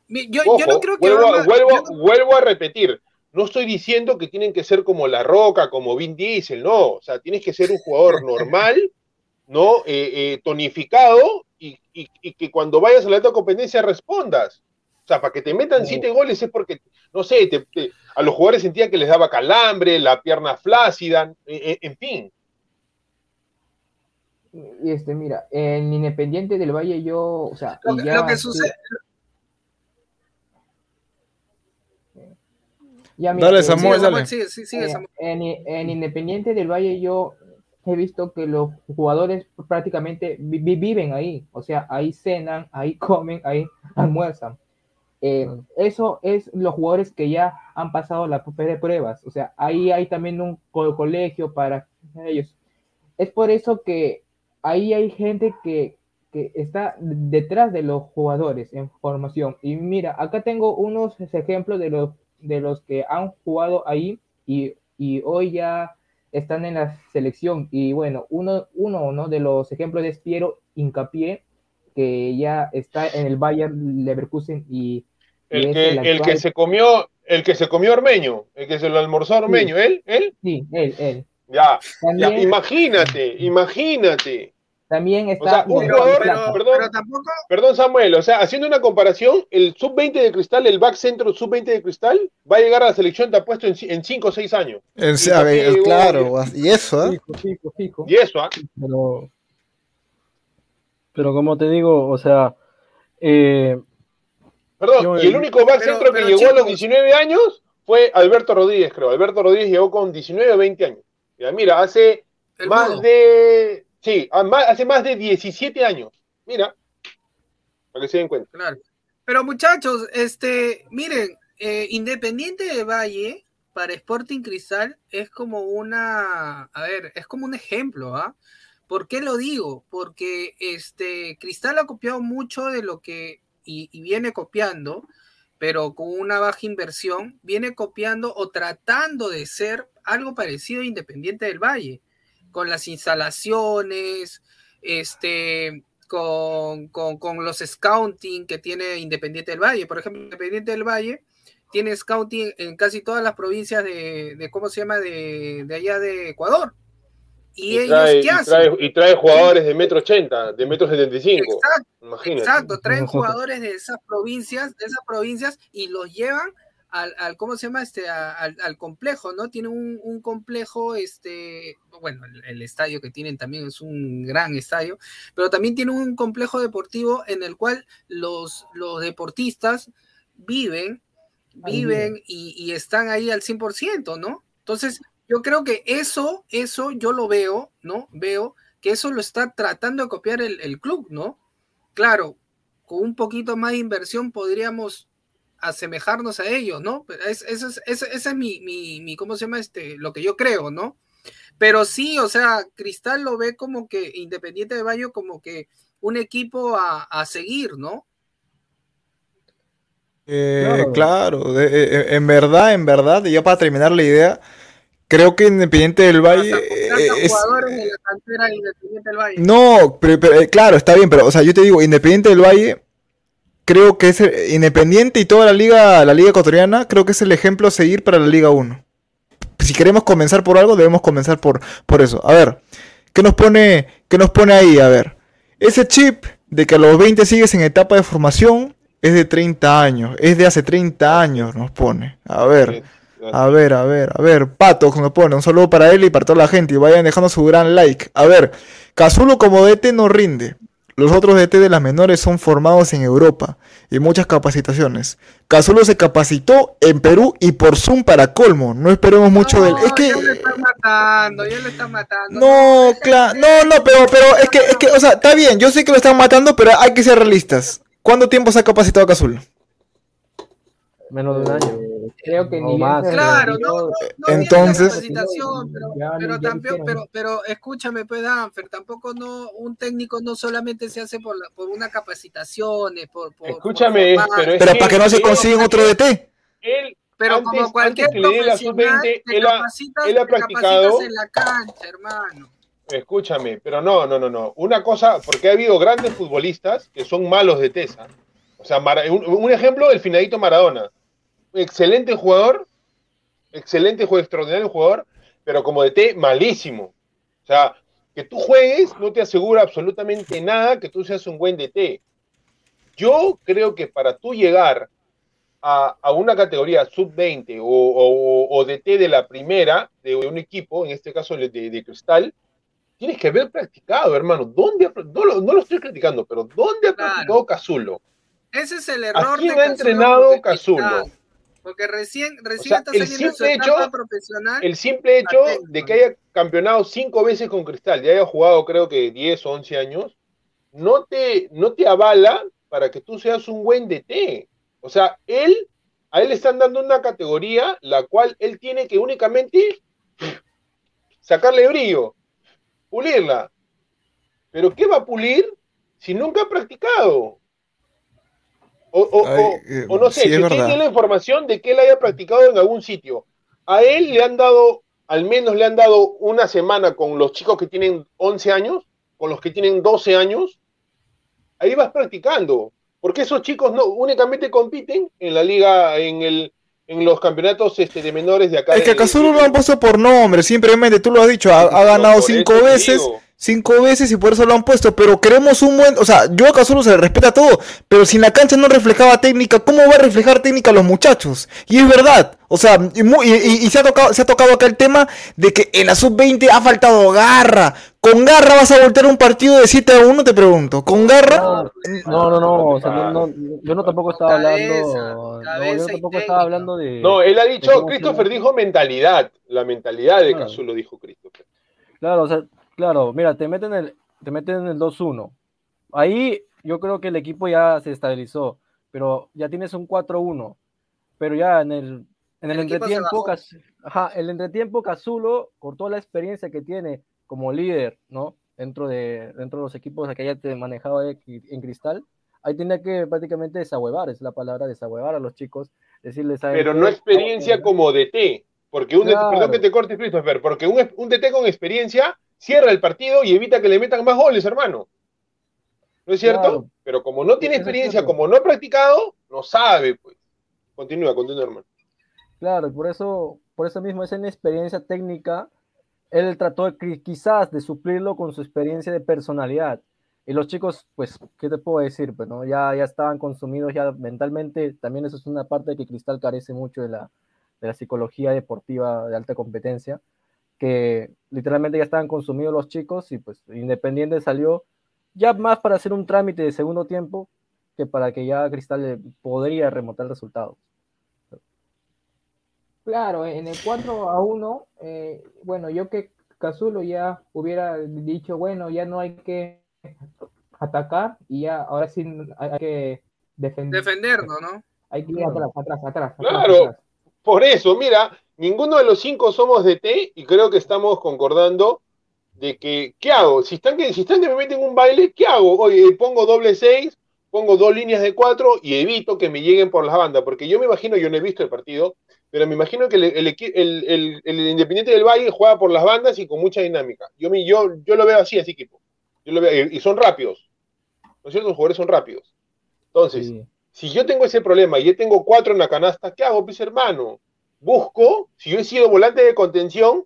[SPEAKER 8] Yo, Ojo, yo no creo que
[SPEAKER 7] vuelvo, a, vuelvo, vuelvo, a repetir, no estoy diciendo que tienen que ser como La Roca, como Vin Diesel, no, o sea, tienes que ser un jugador normal, ¿no? Eh, eh, tonificado y, y, y, que cuando vayas a la alta competencia respondas. O sea, para que te metan siete goles es porque, no sé, te, te, a los jugadores sentían que les daba calambre, la pierna flácida, en, en fin.
[SPEAKER 4] Este, mira, en Independiente del Valle yo, o sea,
[SPEAKER 8] lo,
[SPEAKER 4] ya,
[SPEAKER 8] lo que sucede...
[SPEAKER 4] Ya, mira,
[SPEAKER 3] Dale,
[SPEAKER 4] eh,
[SPEAKER 3] Samuel,
[SPEAKER 8] Sigue,
[SPEAKER 3] dale.
[SPEAKER 8] sigue, sigue, sigue,
[SPEAKER 4] Eh,
[SPEAKER 8] Samuel.
[SPEAKER 4] en, en Independiente del Valle yo he visto que los jugadores prácticamente vi- vi- viven ahí, o sea, ahí cenan, ahí comen, ahí almuerzan. Eh, eso es los jugadores que ya han pasado la de pruebas, o sea, ahí hay también un co- colegio para ellos. Es por eso que ahí hay gente que, que está detrás de los jugadores en formación. Y mira, acá tengo unos ejemplos de los, de los que han jugado ahí y, y hoy ya están en la selección. Y bueno, uno, uno ¿no? de los ejemplos es Piero Incapié, que ya está en el Bayern Leverkusen y,
[SPEAKER 7] El que,
[SPEAKER 4] el
[SPEAKER 7] el que se comió, el que se comió Ormeño, el que se lo almorzó Ormeño, ¿él? ¿Él?
[SPEAKER 4] Sí, él, él.
[SPEAKER 7] Ya, ya, imagínate, imagínate.
[SPEAKER 4] También
[SPEAKER 7] O
[SPEAKER 4] está
[SPEAKER 7] sea, un jugador, perdón,
[SPEAKER 8] Pero tampoco,
[SPEAKER 7] perdón Samuel, o sea, haciendo una comparación, el sub-20 de Cristal, el back centro sub-20 de Cristal, va a llegar a la selección, te ha puesto en 5 o 6 años.
[SPEAKER 3] En-
[SPEAKER 7] Y
[SPEAKER 3] a ver, claro, y eso, ¿eh?
[SPEAKER 4] Fijo, fijo, fijo.
[SPEAKER 7] Y eso, ¿ah?
[SPEAKER 6] Pero, pero como te digo, o sea, eh,
[SPEAKER 7] Perdón,
[SPEAKER 6] Yo,
[SPEAKER 7] y el
[SPEAKER 6] eh,
[SPEAKER 7] único back
[SPEAKER 8] pero-
[SPEAKER 7] centro que
[SPEAKER 8] pero,
[SPEAKER 7] llegó a los
[SPEAKER 8] chicos.
[SPEAKER 7] 19 años fue Alberto Rodríguez, creo. Alberto Rodríguez llegó con 19 o 20 años. Mira, hace
[SPEAKER 8] el
[SPEAKER 7] más
[SPEAKER 8] mudo.
[SPEAKER 7] de. Sí, hace más de 17 años. Mira, para que se den cuenta.
[SPEAKER 8] Claro. Pero muchachos, este, miren, eh, Independiente de Valle para Sporting Cristal es como una, a ver, es como un ejemplo, ¿ah? ¿Por qué lo digo? Porque este Cristal ha copiado mucho de lo que y, y viene copiando, pero con una baja inversión, viene copiando o tratando de ser algo parecido a Independiente del Valle, con las instalaciones, este, con, con, con los scouting que tiene Independiente del Valle. Por ejemplo, Independiente del Valle tiene scouting en casi todas las provincias de, de ¿cómo se llama?, de, de allá de Ecuador. Y,
[SPEAKER 7] Y
[SPEAKER 8] ellos,
[SPEAKER 7] trae,
[SPEAKER 8] ¿qué
[SPEAKER 7] y,
[SPEAKER 8] hacen?
[SPEAKER 7] trae, y trae jugadores de metro 80, de metro 75.
[SPEAKER 8] Exacto,
[SPEAKER 7] Imagínate.
[SPEAKER 8] exacto, traen jugadores de esas provincias, de esas provincias y los llevan al, al ¿cómo se llama? Este, a- al, al complejo, ¿no? Tienen un, un complejo, este, bueno, el, el estadio que tienen también es un gran estadio, pero también tienen un complejo deportivo en el cual los, los deportistas viven, viven y, y están ahí al 100%, ¿no? Entonces, yo creo que eso, eso yo lo veo, ¿no? Veo que eso lo está tratando de copiar el, el club, ¿no? Claro, con un poquito más de inversión podríamos asemejarnos a ellos, ¿no? Es- Ese es, ese- ese es mi, mi, mi, ¿cómo se llama? Este, lo que yo creo, ¿no? Pero sí, o sea, Cristal lo ve como que Independiente de Bayo como que un equipo a, a seguir, ¿no?
[SPEAKER 3] Eh,
[SPEAKER 4] Claro.
[SPEAKER 3] claro, de- eh, eh, en verdad, en verdad, y ya para terminar la idea, creo que Independiente del Valle eh, es...
[SPEAKER 8] jugadores de la cantera de Independiente del Valle.
[SPEAKER 3] No, pero, pero, claro, está bien, pero, o sea, yo te digo, Independiente del Valle, creo que es el- Independiente y toda la liga, la liga ecuatoriana, creo que es el ejemplo a seguir para la Liga 1. Si queremos comenzar por algo, debemos comenzar por, por eso. A ver, ¿qué nos pone, qué nos pone ahí? A ver, ese chip de que a los 20 sigues en etapa de formación es de 30 años, es de hace 30 años, nos pone. A ver. A ver, a ver, a ver, Pato nos pone un saludo para él y para toda la gente y vayan dejando su gran like. A ver, Cazulo como DT no rinde. Los otros DT de las menores son formados en Europa y muchas capacitaciones. Cazulo se capacitó en Perú y por Zoom para colmo. No esperemos mucho de él. Es que
[SPEAKER 8] ya están matando, ya lo están matando.
[SPEAKER 3] no, claro, no, no, pero, pero es que, es que, o sea, está bien, yo sé que lo están matando, pero hay que ser realistas. ¿Cuánto tiempo se ha capacitado Cazulo?
[SPEAKER 6] Menos de un año.
[SPEAKER 4] Creo que
[SPEAKER 6] No
[SPEAKER 4] ni
[SPEAKER 6] más,
[SPEAKER 8] Claro, no, no, no
[SPEAKER 3] Entonces-
[SPEAKER 8] tiene la capacitación, pero,
[SPEAKER 4] Ya,
[SPEAKER 8] pero,
[SPEAKER 4] ya
[SPEAKER 8] pero, pero escúchame, pues, Danfer, tampoco no, un técnico no solamente se hace por, la, por una capacitación, eh, por, por,
[SPEAKER 7] Escúchame,
[SPEAKER 8] por
[SPEAKER 7] pero es
[SPEAKER 3] Pero
[SPEAKER 7] que
[SPEAKER 3] para que no se consiguen otro DT.
[SPEAKER 7] Él,
[SPEAKER 8] pero
[SPEAKER 7] antes-
[SPEAKER 8] como cualquier
[SPEAKER 7] antes que le dé la
[SPEAKER 8] profesional,
[SPEAKER 7] sub-20,
[SPEAKER 8] te
[SPEAKER 7] él ha-
[SPEAKER 8] capacitas,
[SPEAKER 7] él ha
[SPEAKER 8] te capacitas
[SPEAKER 7] practicado-
[SPEAKER 8] en la cancha, hermano.
[SPEAKER 7] Escúchame, pero no, no, no, no. Una cosa, porque ha habido grandes futbolistas que son malos de tesa. O sea, Mara- un, un ejemplo, el finadito Maradona. Excelente jugador, excelente jugador, extraordinario jugador, pero como de T, malísimo. O sea, que tú juegues no te asegura absolutamente nada que tú seas un buen DT. Yo creo que para tú llegar a, a una categoría sub-20 o, o, o DT de la primera de un equipo, en este caso de, de Cristal, tienes que haber practicado, hermano. ¿Dónde ha- no, lo, no lo estoy criticando, pero ¿dónde ha
[SPEAKER 8] Claro.
[SPEAKER 7] practicado Cazulo?
[SPEAKER 8] Ese es el
[SPEAKER 7] ¿A
[SPEAKER 8] error
[SPEAKER 7] quién
[SPEAKER 8] de
[SPEAKER 7] ha
[SPEAKER 8] Cazulo
[SPEAKER 7] entrenado Cazulo?
[SPEAKER 8] Porque recién,
[SPEAKER 7] O
[SPEAKER 8] recién
[SPEAKER 7] sea,
[SPEAKER 8] está
[SPEAKER 7] el
[SPEAKER 8] saliendo en su
[SPEAKER 7] simple hecho,
[SPEAKER 8] profesional.
[SPEAKER 7] el simple hecho
[SPEAKER 8] Atento.
[SPEAKER 7] de que haya campeonado cinco veces con Cristal y haya jugado creo que 10 o 11 años, no te, no te avala para que tú seas un buen DT. O sea, él, a él le están dando una categoría la cual él tiene que únicamente sacarle brillo, pulirla. Pero ¿qué va a pulir si nunca ha practicado? O, o-
[SPEAKER 3] Ay,
[SPEAKER 7] o-
[SPEAKER 3] eh,
[SPEAKER 7] o no sé,
[SPEAKER 3] sí,
[SPEAKER 7] tiene la información de que él haya practicado en algún sitio. A él le han dado, al menos le han dado una semana con los chicos que tienen 11 años, con los que tienen 12 años. Ahí vas practicando. Porque esos chicos no únicamente compiten en la liga, en el en los campeonatos este, de menores de acá.
[SPEAKER 3] Es que
[SPEAKER 7] de-
[SPEAKER 3] lo han puesto por nombre, simplemente tú lo has dicho, ha, ha ganado cinco veces,
[SPEAKER 7] digo.
[SPEAKER 3] Cinco veces y por eso lo han puesto, pero queremos un buen, o sea, yo a Cazorla se le respeta todo, pero si en la cancha no reflejaba técnica, ¿cómo va a reflejar técnica a los muchachos? Y es verdad, o sea, y, y- y- y se, ha tocado, se ha tocado acá el tema de que en la sub-20 ha faltado garra, con garra vas a voltear un partido de 7 a 1, te pregunto, con garra...
[SPEAKER 6] No, no, no, o sea, no, no, yo no tampoco estaba
[SPEAKER 8] Cabeza,
[SPEAKER 6] hablando, no, yo tampoco estaba hablando de...
[SPEAKER 7] No, él ha dicho, Christopher dijo mentalidad, la mentalidad de
[SPEAKER 6] Claro.
[SPEAKER 7] Cazulo dijo Christopher.
[SPEAKER 6] Claro, o sea, claro, mira, te meten el, te meten en el 2-1. Ahí yo creo que el equipo ya se estabilizó, pero ya tienes un 4-1. Pero ya en el, en el,
[SPEAKER 8] El
[SPEAKER 6] entretiempo, ajá, el entretiempo Cazulo, con toda la experiencia que tiene como líder, ¿no? Dentro de, dentro de los equipos que haya te manejado en Cristal, ahí tenía que prácticamente desahuevar, es la palabra, desahuevar a los chicos, decirles, ¿saben
[SPEAKER 7] Pero no experiencia como DT, porque un DT,
[SPEAKER 6] Claro.
[SPEAKER 7] perdón que te corte Christopher, porque un, un DT con experiencia cierra el partido y evita que le metan más goles, hermano. ¿No es cierto?
[SPEAKER 6] Claro.
[SPEAKER 7] Pero como no tiene experiencia, como no ha practicado, no sabe, pues. Continúa, continúa, hermano.
[SPEAKER 6] Claro, por eso, por eso mismo esa inexperiencia técnica, él trató quizás de suplirlo con su experiencia de personalidad. Y los chicos, pues, ¿qué te puedo decir? Pues, ¿no? ya, ya estaban consumidos ya mentalmente. También eso es una parte que Cristal carece mucho de la, de la psicología deportiva de alta competencia, que literalmente ya estaban consumidos los chicos y pues Independiente salió ya más para hacer un trámite de segundo tiempo que para que ya Cristal le podría remontar el resultado.
[SPEAKER 4] Claro, en el 4 a 1, eh, bueno, yo que Cazulo ya hubiera dicho, bueno, ya no hay que atacar y ya ahora sí hay, que defender.
[SPEAKER 8] Defendernos, ¿no?
[SPEAKER 4] Hay que ir atrás, atrás, atrás. atrás,
[SPEAKER 7] Claro.
[SPEAKER 4] atrás.
[SPEAKER 7] Por eso, mira, ninguno de los cinco somos DT y creo que estamos concordando de que, ¿qué hago? Si están que, si están que me meten un baile, ¿qué hago? Oye, pongo doble seis, pongo dos líneas de cuatro y evito que me lleguen por las bandas, porque yo me imagino, yo no he visto el partido, pero me imagino que el, el, equi- el- el- el Independiente del Valle juega por las bandas y con mucha dinámica. Yo, me- yo, yo lo veo así, ese equipo. Yo lo veo, y, y son rápidos. ¿No es cierto? Los jugadores son rápidos. Entonces,
[SPEAKER 6] Sí.
[SPEAKER 7] si yo tengo ese problema y yo tengo cuatro en la canasta, ¿qué hago, pues hermano? Busco, si yo he sido volante de contención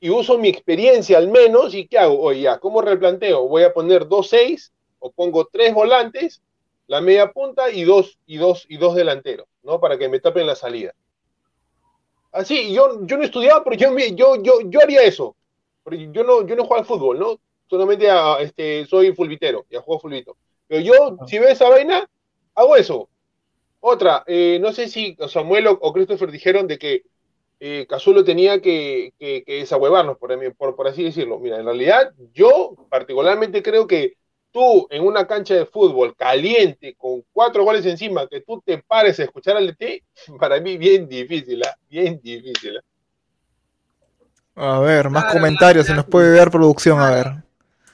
[SPEAKER 7] y uso mi experiencia al menos, ¿y qué hago? Oye, ya, ¿cómo replanteo? Voy a poner dos seis o pongo tres volantes, la media punta y dos, y dos, y dos delanteros, ¿no? Para que me tapen la salida. Así, yo, yo no estudiaba, pero yo, yo, yo, yo haría eso. Porque yo no, yo no juego al fútbol, ¿no? Solamente a- este, soy fulbitero, ya juego fulbito. Pero yo, si veo esa vaina, hago eso. Otra, eh, no sé si Samuel o, o Christopher dijeron de que eh, Cazulo tenía que, que, que desahuevarnos, por, por, por así decirlo. Mira, en realidad yo particularmente creo que tú en una cancha de fútbol caliente, con cuatro goles encima, que tú te pares a escuchar al DT, para mí bien difícil, ¿ah? bien difícil. ¿ah?
[SPEAKER 3] A ver, más
[SPEAKER 8] Claro,
[SPEAKER 3] comentarios, se nos puede dar producción, a ver.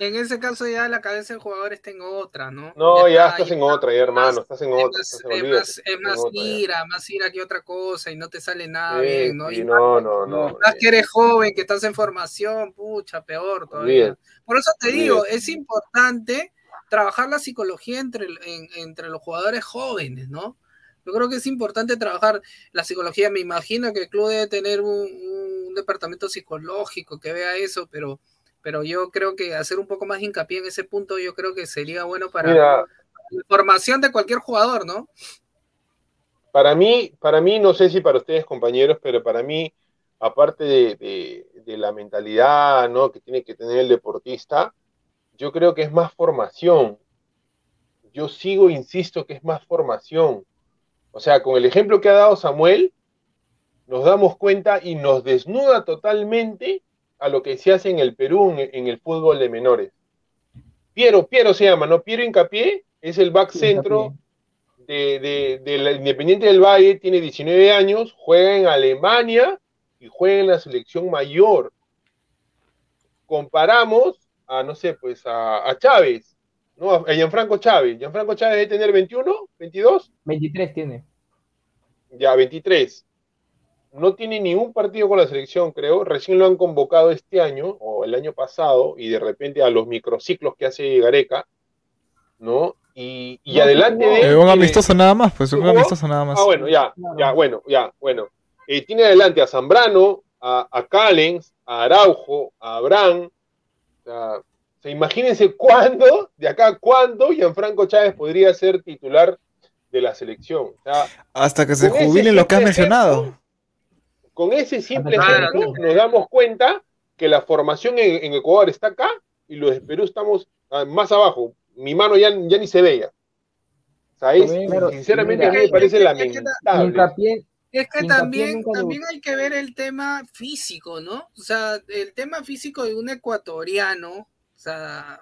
[SPEAKER 8] En ese caso ya la cabeza del jugador está en otra, ¿no?
[SPEAKER 7] No, ya
[SPEAKER 8] está-
[SPEAKER 7] estás en otra, ya, hermano, estás en
[SPEAKER 8] es
[SPEAKER 7] otra.
[SPEAKER 8] es
[SPEAKER 7] olvídate,
[SPEAKER 8] más- es más
[SPEAKER 7] otra, ya.
[SPEAKER 8] ira, más ira que otra cosa y no te sale nada
[SPEAKER 7] Sí,
[SPEAKER 8] bien, ¿no? Y
[SPEAKER 7] no, no, no.
[SPEAKER 8] más que eres joven, que estás en formación, pucha, peor todavía.
[SPEAKER 7] Olvídate.
[SPEAKER 8] Por eso te digo,
[SPEAKER 7] Olvídate.
[SPEAKER 8] es importante trabajar la psicología entre, en- entre los jugadores jóvenes, ¿no? Yo creo que es importante trabajar la psicología. Me imagino que el club debe tener un, un departamento psicológico que vea eso, pero, pero yo creo que hacer un poco más hincapié en ese punto, yo creo que sería bueno para
[SPEAKER 7] Mira,
[SPEAKER 8] la formación de cualquier jugador, ¿no?
[SPEAKER 7] Para mí, para mí, no sé si para ustedes, compañeros, pero para mí, aparte de, de- de la mentalidad ¿no? que tiene que tener el deportista, yo creo que es más formación. Yo sigo, insisto, que es más formación. O sea, con el ejemplo que ha dado Samuel, nos damos cuenta y nos desnuda totalmente a lo que se hace en el Perú en, en el fútbol de menores. Piero, Piero se llama, ¿no? Piero Incapié es el back centro de, de, de la Independiente del Valle, tiene 19 años, juega en Alemania y juega en la selección mayor. Comparamos a, no sé, pues a, a Chávez, ¿no? A Gianfranco Chávez. Gianfranco Chávez debe tener 21, 22,
[SPEAKER 4] 23 tiene.
[SPEAKER 7] ya 23. No tiene ningún partido con la selección, creo. Recién lo han convocado este año o el año pasado y de repente a los microciclos que hace Gareca, ¿no? Y, y
[SPEAKER 4] No,
[SPEAKER 7] adelante de
[SPEAKER 3] Eh, un amistoso nada más, pues un amistoso nada más.
[SPEAKER 7] Ah, bueno, ya, ya, bueno, ya, bueno. Eh, tiene adelante a Zambrano, a, a Callens, a Araujo, a Abraham. O sea, o sea, imagínense cuándo, de acá a cuándo, Gianfranco Chávez podría ser titular de la selección. O sea,
[SPEAKER 3] Hasta que se jubilen los que has mencionado.
[SPEAKER 7] Con ese simple
[SPEAKER 8] Claro.
[SPEAKER 7] ejemplo nos damos cuenta que la formación en, en Ecuador está acá y los de Perú estamos ah, más abajo. Mi mano ya, ya ni se veía. O sea, es-
[SPEAKER 4] claro,
[SPEAKER 7] sinceramente a mí
[SPEAKER 4] mira,
[SPEAKER 7] me parece
[SPEAKER 8] es que- es que-
[SPEAKER 7] lamentable.
[SPEAKER 4] Hincapié,
[SPEAKER 8] Es que
[SPEAKER 4] Hincapié
[SPEAKER 8] también, también hay que ver el tema físico, ¿no? O sea, el tema físico de un ecuatoriano, o sea,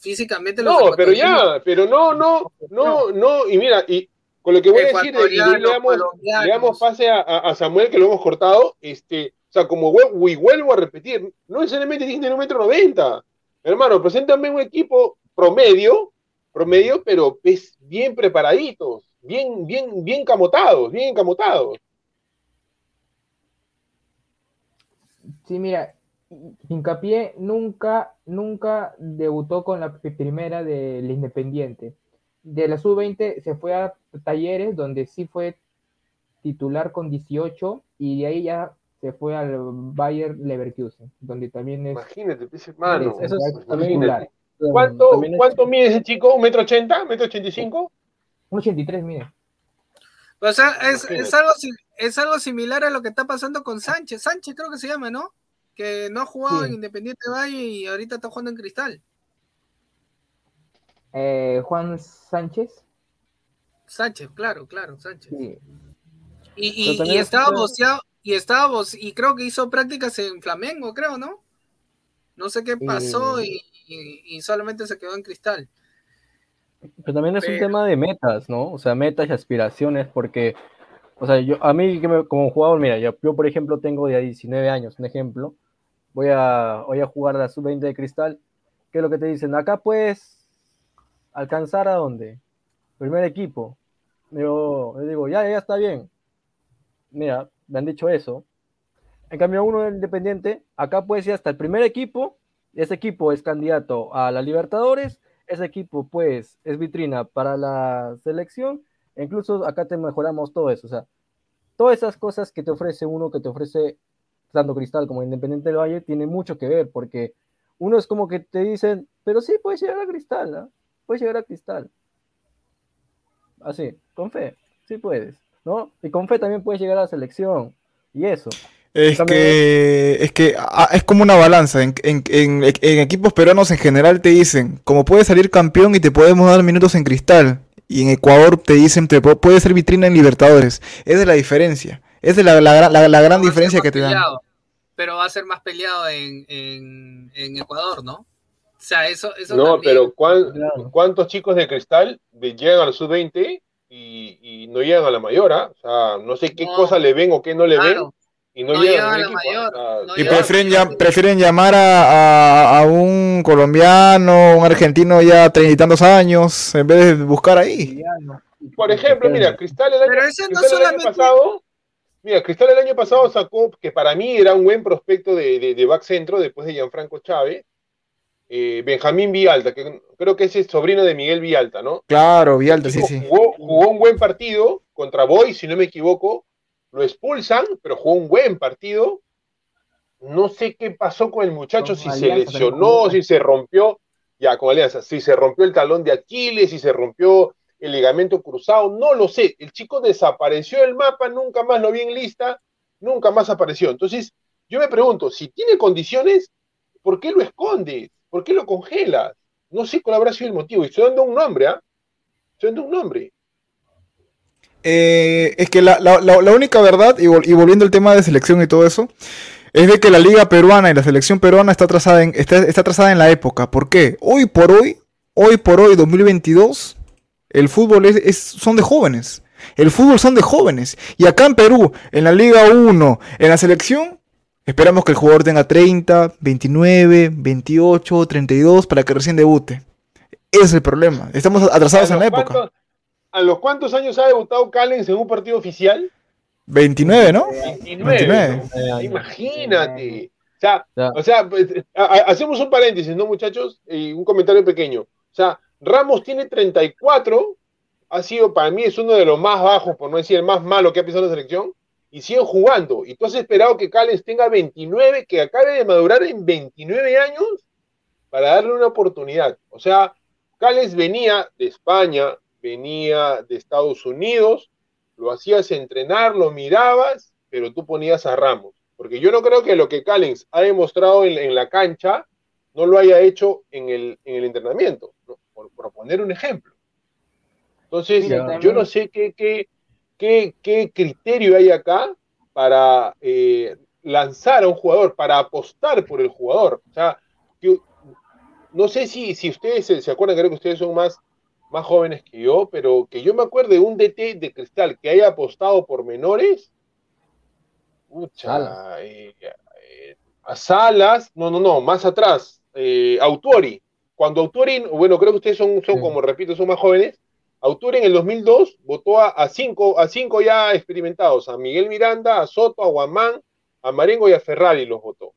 [SPEAKER 8] físicamente los
[SPEAKER 7] No, pero ya, pero no, no, no, no, y mira, y con lo que voy a decir, y de ahí le damos, le damos pase a, a- a Samuel, que lo hemos cortado, este, o sea, como y vuelvo a repetir, no necesariamente tiene un metro noventa, hermano, preséntame un equipo promedio, promedio, pero es bien preparaditos, bien, bien, bien camotados, bien encamotados.
[SPEAKER 4] Sí, mira, Hincapié nunca, nunca debutó con la pri- primera del Independiente. De la sub-20 se fue a Talleres, donde sí fue titular con 18, y de ahí ya se fue al Bayer Leverkusen, donde también es
[SPEAKER 7] Imagínate, hermano.
[SPEAKER 6] Eso es
[SPEAKER 7] Pues,
[SPEAKER 6] también
[SPEAKER 7] ¿Cuánto,
[SPEAKER 6] es-
[SPEAKER 7] cuánto mide ese chico? ¿Un metro ochenta? ¿Un metro ochenta y cinco?
[SPEAKER 4] un 83, mire.
[SPEAKER 8] O sea, es, es algo, es algo similar a lo que está pasando con Sánchez. Sánchez creo que se llama, ¿no? Que no ha jugado
[SPEAKER 4] Sí.
[SPEAKER 8] en Independiente Valle y ahorita está jugando en Cristal.
[SPEAKER 4] Eh, Juan Sánchez,
[SPEAKER 8] Sánchez, claro, claro, Sánchez.
[SPEAKER 4] sí.
[SPEAKER 8] Y, y, y
[SPEAKER 6] es
[SPEAKER 8] estaba boceado, y estaba voce- y creo que hizo prácticas en Flamengo, creo, ¿no? No sé qué pasó
[SPEAKER 4] Eh.
[SPEAKER 8] y, y- y solamente se quedó en Cristal.
[SPEAKER 6] Pero también es un tema de metas, ¿no? O sea, metas y aspiraciones, porque, o sea, yo, a mí que me- como jugador, mira, yo, yo, por ejemplo tengo ya 19 años, un ejemplo, voy a, voy a jugar a la sub-20 de cristal, ¿qué es lo que te dicen? Acá puedes alcanzar a dónde? Primer equipo. Yo, yo digo, ya, ya está bien. Mira, me han dicho eso. En cambio, uno del Independiente, acá puedes ir hasta el primer equipo, ese equipo es candidato a la Libertadores, ese equipo pues es vitrina para la selección, e incluso acá te mejoramos todo eso, o sea, todas esas cosas que te ofrece uno, que te ofrece tanto Cristal como Independiente del Valle, tiene mucho que ver, porque uno es como que te dicen, pero sí, puedes llegar a Cristal, ¿no? Puedes llegar a Cristal. Así, con fe, sí puedes, ¿no? Y con fe también puedes llegar a la selección, y eso.
[SPEAKER 3] Es
[SPEAKER 6] También-
[SPEAKER 3] que, es que ah, es como una balanza. En, en- en- en equipos peruanos en general te dicen, como puedes salir campeón y te podemos dar minutos en cristal. Y en Ecuador te dicen, te puedes ser vitrina en Libertadores. Es de la diferencia. Es de la, la gran- la- la diferencia que te dan.
[SPEAKER 8] peleado, Pero va a ser más peleado en, en, en Ecuador, ¿no? Sea, eso, eso
[SPEAKER 7] No,
[SPEAKER 8] también.
[SPEAKER 7] pero ¿cuán-
[SPEAKER 6] Claro.
[SPEAKER 7] ¿cuántos chicos de cristal llegan a la sub-20 y, y no llegan a la mayor? O sea, no sé qué
[SPEAKER 8] No.
[SPEAKER 7] cosa le ven o qué no le ven y no,
[SPEAKER 8] no
[SPEAKER 7] llegan
[SPEAKER 8] a la
[SPEAKER 7] equipo.
[SPEAKER 8] mayor,
[SPEAKER 7] O sea,
[SPEAKER 8] no
[SPEAKER 3] Y prefieren,
[SPEAKER 8] a la
[SPEAKER 3] llam- prefieren llamar a, a- a un colombiano, un argentino ya treinta y tantos años, en vez de buscar ahí.
[SPEAKER 7] Por ejemplo, mira, Cristal el año,
[SPEAKER 8] Pero ese no
[SPEAKER 7] Cristal el año
[SPEAKER 8] solamente-
[SPEAKER 7] pasado, mira, Cristal el año pasado sacó, que para mí era un buen prospecto de, de, de back centro después de Gianfranco Chávez, eh, Benjamín Vialta, que creo que es sobrino de Miguel Vialta, ¿no?
[SPEAKER 3] Claro, Vialta, sí, sí.
[SPEAKER 7] Jugó, jugó un buen partido contra Boy, si no me equivoco. Lo expulsan, pero jugó un buen partido. No sé qué pasó con el muchacho,
[SPEAKER 4] Con
[SPEAKER 7] si se lesionó, si se rompió, ya con Alianza, si se rompió el talón de Aquiles, si se rompió el ligamento cruzado, no lo sé. El chico desapareció del mapa, nunca más lo vi en lista, nunca más apareció. Entonces, yo me pregunto, si tiene condiciones, ¿por qué lo escondes? ¿Por qué lo congelas? No sé cuál habrá sido el motivo. Y estoy dando un nombre, ¿ah? Estoy dando un nombre.
[SPEAKER 3] Eh, es que la, la- la- la única verdad, y, vol- y volviendo al tema de selección y todo eso, es de que la liga peruana y la selección peruana está atrasada en, está, está atrasada en la época. ¿Por qué? Hoy por hoy, hoy por hoy, 2022, el fútbol es, es- son de jóvenes. El fútbol son de jóvenes. Y acá en Perú, en la Liga 1, en la selección, esperamos que el jugador tenga 30, 29, 28, 32 para que recién debute. Ese es el problema. Estamos atrasados
[SPEAKER 7] ¿A
[SPEAKER 3] en la época.
[SPEAKER 7] ¿A los cuántos años ha debutado Callens en un partido oficial?
[SPEAKER 3] 29, ¿no?
[SPEAKER 7] 29.
[SPEAKER 3] 29.
[SPEAKER 7] ¿no? Imagínate. O sea, o sea, pues, hacemos un paréntesis, ¿no, muchachos? Y un comentario pequeño. O sea, Ramos tiene 34, ha sido, para mí, es uno de los más bajos, por no decir el más malo que ha pisado la selección, y siguen jugando. Y tú has esperado que Callens tenga 29, que acabe de madurar en 29 años, para darle una oportunidad. O sea, Callens venía de España, venía de Estados Unidos, lo hacías entrenar, lo mirabas, pero tú ponías a Ramos. Porque yo no creo que lo que Callens ha demostrado en, en la cancha no lo haya hecho en el, en el entrenamiento, ¿no? por, por poner un ejemplo. Entonces,
[SPEAKER 4] Mira,
[SPEAKER 7] yo no sé qué, qué, qué, qué criterio hay acá para eh, lanzar a un jugador, para apostar por el jugador. O sea, que- no sé si, si ustedes se, se acuerdan, creo que ustedes son más, más jóvenes que yo, pero que yo me acuerdo de un DT de cristal que haya apostado por menores. Pucha,
[SPEAKER 4] Salas.
[SPEAKER 7] eh, eh, a Salas, no, no, no, más atrás, eh, Autori. Cuando Autori, bueno, creo que ustedes son, son
[SPEAKER 6] Sí.
[SPEAKER 7] como repito, son más jóvenes. Autori en el 2002 votó a, a cinco, a cinco ya experimentados, a Miguel Miranda, a Soto, a Guamán, a Marengo y a Ferrari los votó.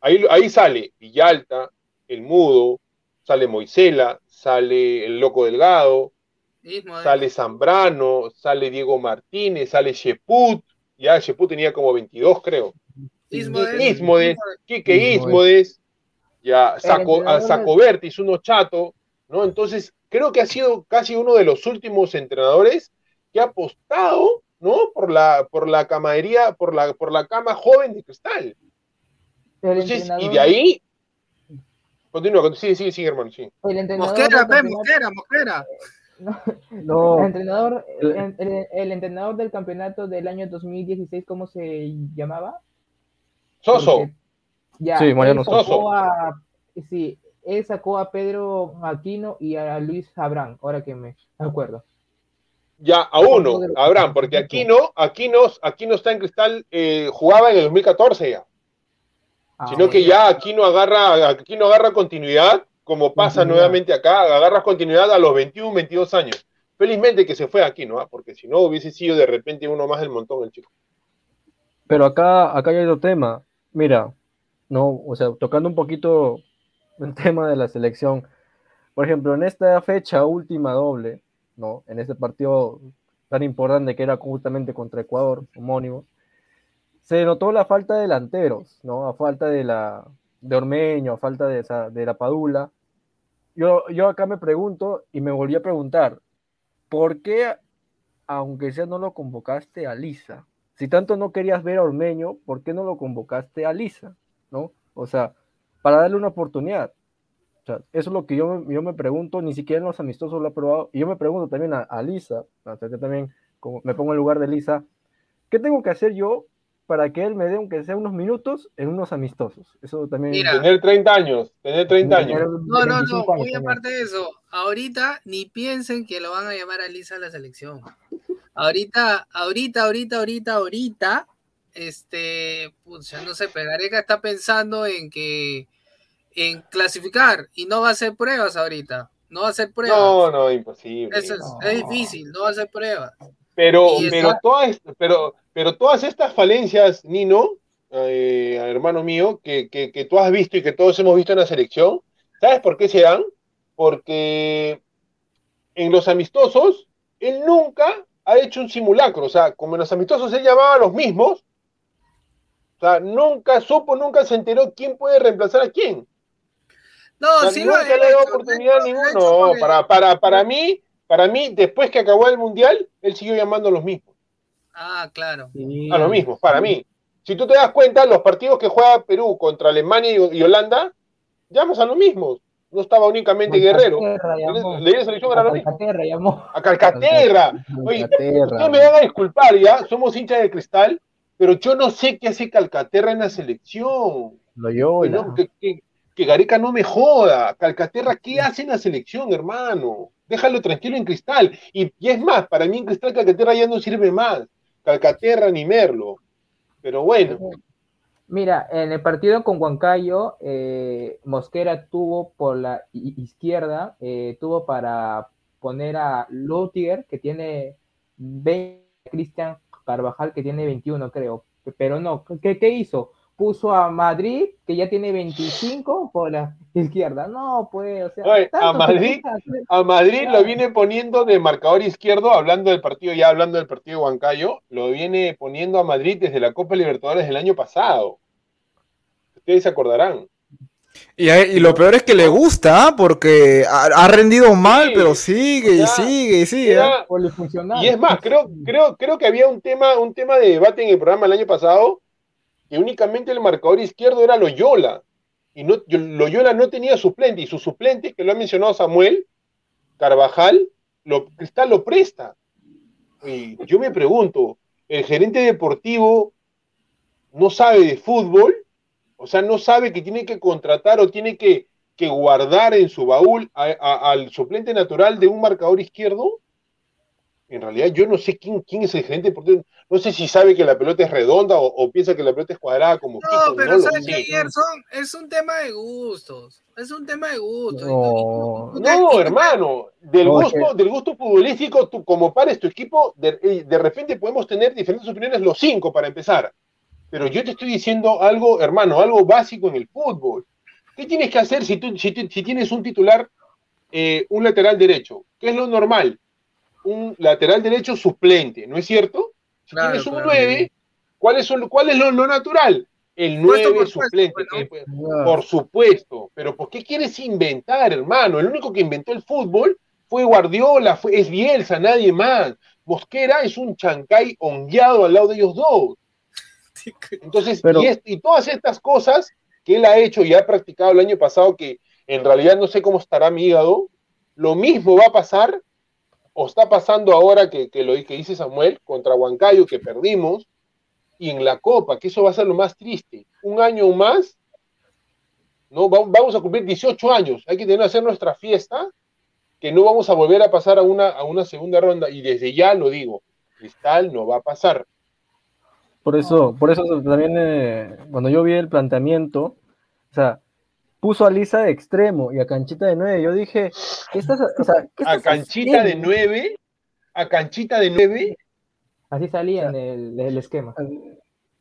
[SPEAKER 7] Ahí, ahí sale Villalta, el Mudo, sale Moisela, sale el Loco Delgado,
[SPEAKER 8] Mismo, eh.
[SPEAKER 7] sale Zambrano, sale Diego Martínez, sale Sheput, ya Sheput tenía como 22 creo,
[SPEAKER 8] Ismodes,
[SPEAKER 7] Ismodes, Quique
[SPEAKER 6] Ismodes.
[SPEAKER 7] Ya Saco,
[SPEAKER 4] entrenador
[SPEAKER 7] a Sacobertis, uno chato, ¿no? Entonces, creo que ha sido casi uno de los últimos entrenadores que ha apostado, ¿no? Por la, por la camadería, por la, por la cama joven de cristal. Y de ahí, continúa, sí, sí, sí, hermano, sí.
[SPEAKER 4] el entrenador
[SPEAKER 8] Mosquera,
[SPEAKER 4] del
[SPEAKER 8] ve,
[SPEAKER 4] campeonato-
[SPEAKER 8] Mosquera, Mosquera.
[SPEAKER 6] No,
[SPEAKER 4] El entrenador,
[SPEAKER 6] El-
[SPEAKER 4] el, el- el entrenador del campeonato del año 2016, ¿cómo se llamaba?
[SPEAKER 7] Soso,
[SPEAKER 4] Porque- ya,
[SPEAKER 6] Sí, Mariano
[SPEAKER 7] Soso.
[SPEAKER 4] a- sí, él sacó a Pedro Aquino y a Luis Abrán, ahora que me acuerdo.
[SPEAKER 7] ya a uno, Abraham, porque aquí no, aquí no, aquí no está en cristal, eh, jugaba en el 2014 ya.
[SPEAKER 4] Ah,
[SPEAKER 7] sino que ya aquí no agarra, aquí no agarra continuidad, como pasa
[SPEAKER 4] Continuidad.
[SPEAKER 7] nuevamente acá, agarras continuidad a los 21, 22 años. Felizmente que se fue aquí, ¿no? Porque si no hubiese sido de repente uno más del montón el chico.
[SPEAKER 6] Pero acá, acá hay otro tema. Mira, no, o sea, tocando un poquito el tema de la selección. Por ejemplo, en esta fecha última doble, ¿no? En este partido tan importante que era justamente contra Ecuador, homónimo, se notó la falta de delanteros, ¿no? A falta de la de Ormeño, a falta de, esa- de la Padula. Yo, yo acá me pregunto y me volví a preguntar, ¿por qué, aunque sea no lo convocaste a Lisa? Si tanto no querías ver a Ormeño, ¿por qué no lo convocaste a Lisa? ¿No? O sea, para darle una oportunidad. O sea, eso es lo que yo, me- yo me pregunto, ni siquiera en los amistosos lo ha probado. Y yo me pregunto también a, a Lisa, o sea, yo también como me pongo en lugar de Lisa, ¿qué tengo que hacer yo para que él me dé, aunque sea unos minutos, en unos amistosos? Eso también.
[SPEAKER 8] Mira.
[SPEAKER 7] Tener 30 años, tener 30 años.
[SPEAKER 8] No, no, no,
[SPEAKER 4] 25 años
[SPEAKER 8] muy aparte de eso, ahorita ni piensen que lo van a llamar a Lisa a la selección. Ahorita, ahorita, ahorita, ahorita, ahorita, este, pucha, no sé, Pegareca está pensando en que, en clasificar y no va a hacer pruebas ahorita, no va a hacer pruebas.
[SPEAKER 7] No, no, imposible.
[SPEAKER 8] Eso es, es difícil, no va a hacer pruebas.
[SPEAKER 7] Pero, todas, pero, pero todas estas falencias, Nino, eh, hermano mío, que, que, que tú has visto y que todos hemos visto en la selección, ¿sabes por qué se dan? Porque en los amistosos, él nunca ha hecho un simulacro. O sea, como en los amistosos él llamaba a los mismos, o sea, nunca supo, nunca se enteró quién puede reemplazar a quién.
[SPEAKER 8] No,
[SPEAKER 7] O sea,
[SPEAKER 8] sí lo
[SPEAKER 7] le oportunidad a
[SPEAKER 8] ha hecho
[SPEAKER 7] ninguno. No,
[SPEAKER 8] porque-
[SPEAKER 7] para, para, para mí, para mí, después que acabó el mundial, él siguió llamando a los mismos.
[SPEAKER 8] Ah, claro.
[SPEAKER 7] A los mismos, para mí. Si tú te das cuenta, los partidos que juega Perú contra Alemania y, y Holanda, llamas a los mismos. No estaba únicamente Guerrero. Le dio selección a
[SPEAKER 4] Calcaterra llamó.
[SPEAKER 7] A Calcaterra. Oye,
[SPEAKER 6] Calcaterra.
[SPEAKER 7] ustedes me van a disculpar, ya, somos hinchas de cristal, pero yo no sé qué hace Calcaterra en la selección.
[SPEAKER 6] Lo yo,
[SPEAKER 7] Que, no- que, que- que Gareca no me joda. Calcaterra, ¿qué hace en la selección, hermano? Déjalo tranquilo en cristal. Y, y es más, para mí en cristal Calcaterra ya no sirve más. Calcaterra ni Merlo. Pero bueno,
[SPEAKER 4] Mira, en el partido con Huancayo, eh, Mosquera tuvo por la izquierda, eh, tuvo para poner a Lutiger, que tiene 20, Cristian Carvajal, que tiene 21, creo. Pero no, ¿qué, qué hizo? Puso a Madrid, que ya tiene 25, por la izquierda. No, pues, o sea,
[SPEAKER 7] Oye, a Madrid,
[SPEAKER 4] que-
[SPEAKER 7] a Madrid lo viene poniendo de marcador izquierdo, hablando del partido, ya hablando del partido de Huancayo, lo viene poniendo a Madrid desde la Copa Libertadores del año pasado. Ustedes se acordarán.
[SPEAKER 3] Y, y lo peor es que le gusta, ¿ah? porque ha, ha rendido mal,
[SPEAKER 7] Sí,
[SPEAKER 3] pero sigue y sigue y sigue. ¿ah?
[SPEAKER 7] Y es más, creo, creo, creo que había un tema, un tema de debate en el programa el año pasado, que únicamente el marcador izquierdo era Loyola. Y no, yo- Loyola no tenía suplente, y su suplente, que lo ha mencionado Samuel, Carvajal, lo, Cristal lo presta. Y yo me pregunto, ¿el gerente deportivo no sabe de fútbol? O sea, no sabe que tiene que contratar o tiene que, que guardar en su baúl a- a- al suplente natural de un marcador izquierdo. En realidad yo no sé quién, quién es el gerente deportivo. No sé si sabe que la pelota es redonda o, o piensa que la pelota es cuadrada como
[SPEAKER 8] No,
[SPEAKER 7] Kiko,
[SPEAKER 8] pero
[SPEAKER 7] no
[SPEAKER 8] ¿sabes qué, Gerson? Es un tema de gustos. Es un tema de gustos.
[SPEAKER 6] No.
[SPEAKER 7] No, hermano, del gusto, del gusto futbolístico, tú como pares tu equipo, de, eh, de repente podemos tener diferentes opiniones los cinco para empezar. Pero yo te estoy diciendo algo, hermano, algo básico en el fútbol. ¿Qué tienes que hacer si, tú, si, tú- si tienes un titular, eh, un lateral derecho? ¿Qué es lo normal? Un lateral derecho suplente, ¿no es cierto? Si
[SPEAKER 8] Claro,
[SPEAKER 7] tienes un
[SPEAKER 8] claro.
[SPEAKER 7] 9, ¿cuál es, cuál es lo, lo natural? El
[SPEAKER 8] Puesto
[SPEAKER 7] 9
[SPEAKER 8] por puesto,
[SPEAKER 7] suplente.
[SPEAKER 8] ¿no?
[SPEAKER 7] que, por supuesto, pero ¿por qué quieres inventar, hermano? El único que inventó el fútbol fue Guardiola, fue, es Bielsa, nadie más. Mosquera es un chancay hongueado al lado de ellos dos. Entonces,
[SPEAKER 6] Pero-
[SPEAKER 7] y, es- y todas estas cosas que él ha hecho y ha practicado el año pasado, que en realidad no sé cómo estará mi hígado, lo mismo va a pasar, o está pasando ahora que, que lo que dice Samuel contra Huancayo, que perdimos, y en la Copa, que eso va a ser lo más triste. Un año más, ¿no? Va- vamos a cumplir 18 años, hay que tener que hacer nuestra fiesta, que no vamos a volver a pasar a una, a una segunda ronda, y desde ya lo digo, Cristal no va a pasar.
[SPEAKER 6] Por eso, por eso también eh, cuando yo vi el planteamiento, o sea, puso a Lisa de extremo y a Canchita de nueve. Yo dije, ¿qué estás, o sea, ¿qué
[SPEAKER 7] A canchita de? 9, a canchita de 9,
[SPEAKER 4] Así salía en el, el esquema.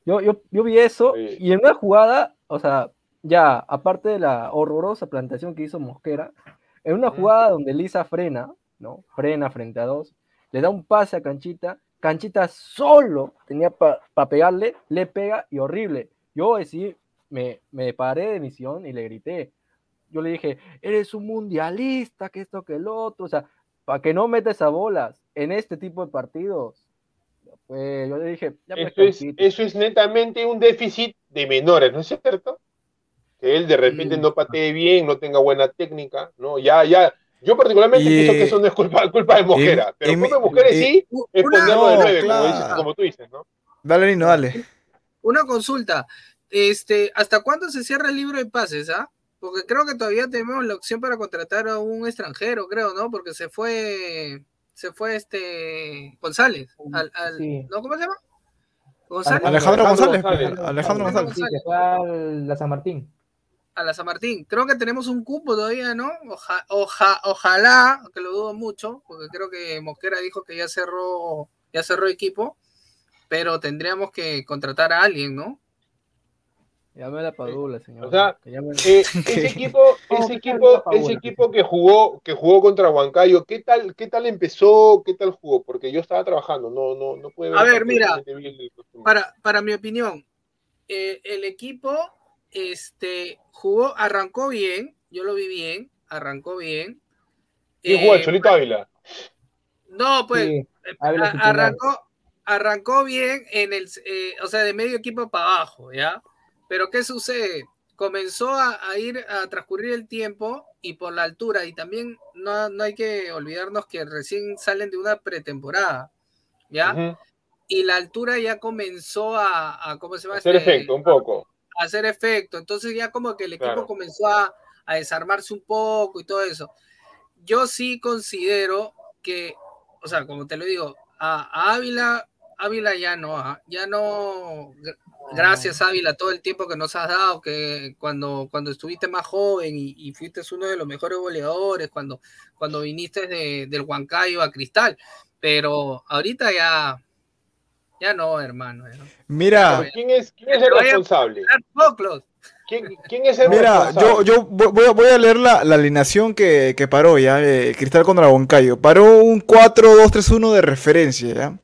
[SPEAKER 6] Yo, yo, yo vi eso
[SPEAKER 7] Sí.
[SPEAKER 6] y en una jugada, o sea, ya, aparte de la horrorosa plantación que hizo Mosquera, en una jugada donde Lisa frena, ¿no? Frena frente a dos, le da un pase a Canchita, Canchita solo tenía para pegarle, le pega y horrible. Yo sí me, me paré de misión y le grité. Yo le dije, eres un mundialista, que esto, que el otro, o sea, para que no metes a bolas en este tipo de partidos. Pues yo le dije, ya pues,
[SPEAKER 7] eso es, eso es netamente un déficit de menores, ¿no es cierto? Que él de repente
[SPEAKER 8] Mm.
[SPEAKER 7] no patee bien, no tenga buena técnica, ¿no? Ya, ya. Yo particularmente
[SPEAKER 3] Y-
[SPEAKER 7] pienso que eso no es culpa, culpa de Mosquera,
[SPEAKER 3] y-
[SPEAKER 7] pero culpa de Mosquera
[SPEAKER 3] y-
[SPEAKER 7] sí es
[SPEAKER 8] Una-
[SPEAKER 7] ponerlo de nueve, como,
[SPEAKER 3] claro.
[SPEAKER 7] dices, como tú dices, ¿no?
[SPEAKER 3] Dale, Nino, dale.
[SPEAKER 8] Una consulta. Este, ¿hasta cuándo se cierra el libro de pases, ah? Porque creo que todavía tenemos la opción para contratar a un extranjero, creo, ¿no? Porque se fue, se fue este González. Al, al-
[SPEAKER 4] Sí.
[SPEAKER 8] ¿No? ¿Cómo se llama? González.
[SPEAKER 3] Alejandro
[SPEAKER 7] Alejandro
[SPEAKER 3] González.
[SPEAKER 7] González.
[SPEAKER 3] Alejandro González.
[SPEAKER 4] Sí, que fue al- la San Martín.
[SPEAKER 8] A la San Martín. Creo que tenemos un cupo todavía, ¿no? Oja- oja- ojalá, que lo dudo mucho, porque creo que Mosquera dijo que ya cerró, ya cerró equipo, pero tendríamos que contratar a alguien, ¿no?
[SPEAKER 6] Llame a la Padula, señor.
[SPEAKER 7] O sea,
[SPEAKER 6] llame-
[SPEAKER 7] Eh, ese equipo, ese
[SPEAKER 4] a
[SPEAKER 7] equipo, ese equipo que jugó, que jugó contra Huancayo, ¿qué tal, qué tal empezó, qué tal jugó? Porque yo estaba trabajando, no, no, no pude
[SPEAKER 8] A
[SPEAKER 7] el
[SPEAKER 8] ver, mira. Para, para mi opinión, eh, el equipo este, jugó, arrancó bien, yo lo vi bien, arrancó bien.
[SPEAKER 7] ¿Quién jugó?
[SPEAKER 8] Eh,
[SPEAKER 7] ¿El Cholito Ávila?
[SPEAKER 8] no, pues
[SPEAKER 4] Sí, Ávila
[SPEAKER 8] a-
[SPEAKER 4] titular.
[SPEAKER 8] arrancó, arrancó bien en el, eh, o sea, de medio equipo para abajo, ¿ya? Pero ¿qué sucede? comenzó a, a ir a transcurrir el tiempo y por la altura, y también no, no hay que olvidarnos que recién salen de una pretemporada, ¿ya? Y la altura ya comenzó a, a ¿cómo se llama?
[SPEAKER 7] Hacer
[SPEAKER 8] Este,
[SPEAKER 7] efecto, un poco.
[SPEAKER 8] A hacer efecto. Entonces ya como que el equipo
[SPEAKER 7] Claro.
[SPEAKER 8] comenzó a, a desarmarse un poco y todo eso. Yo sí considero que, o sea, como te lo digo, a, a Ávila, Ávila ya no, ya no, gr- gracias Ávila, todo el tiempo que nos has dado, que cuando, cuando estuviste más joven y, y fuiste uno de los mejores goleadores, cuando, cuando viniste de- del Huancayo a Cristal, pero ahorita ya, ya no, hermano. ya no.
[SPEAKER 3] Mira,
[SPEAKER 7] ¿Quién es, quién es el responsable? ¿Quién, quién es el
[SPEAKER 3] mira,
[SPEAKER 7] responsable?
[SPEAKER 3] yo, yo vo- voy a, voy a leer la, la alineación que, que paró ya, eh, Cristal contra Huancayo. Paró un 4-2-3-1 de referencia, ¿ya?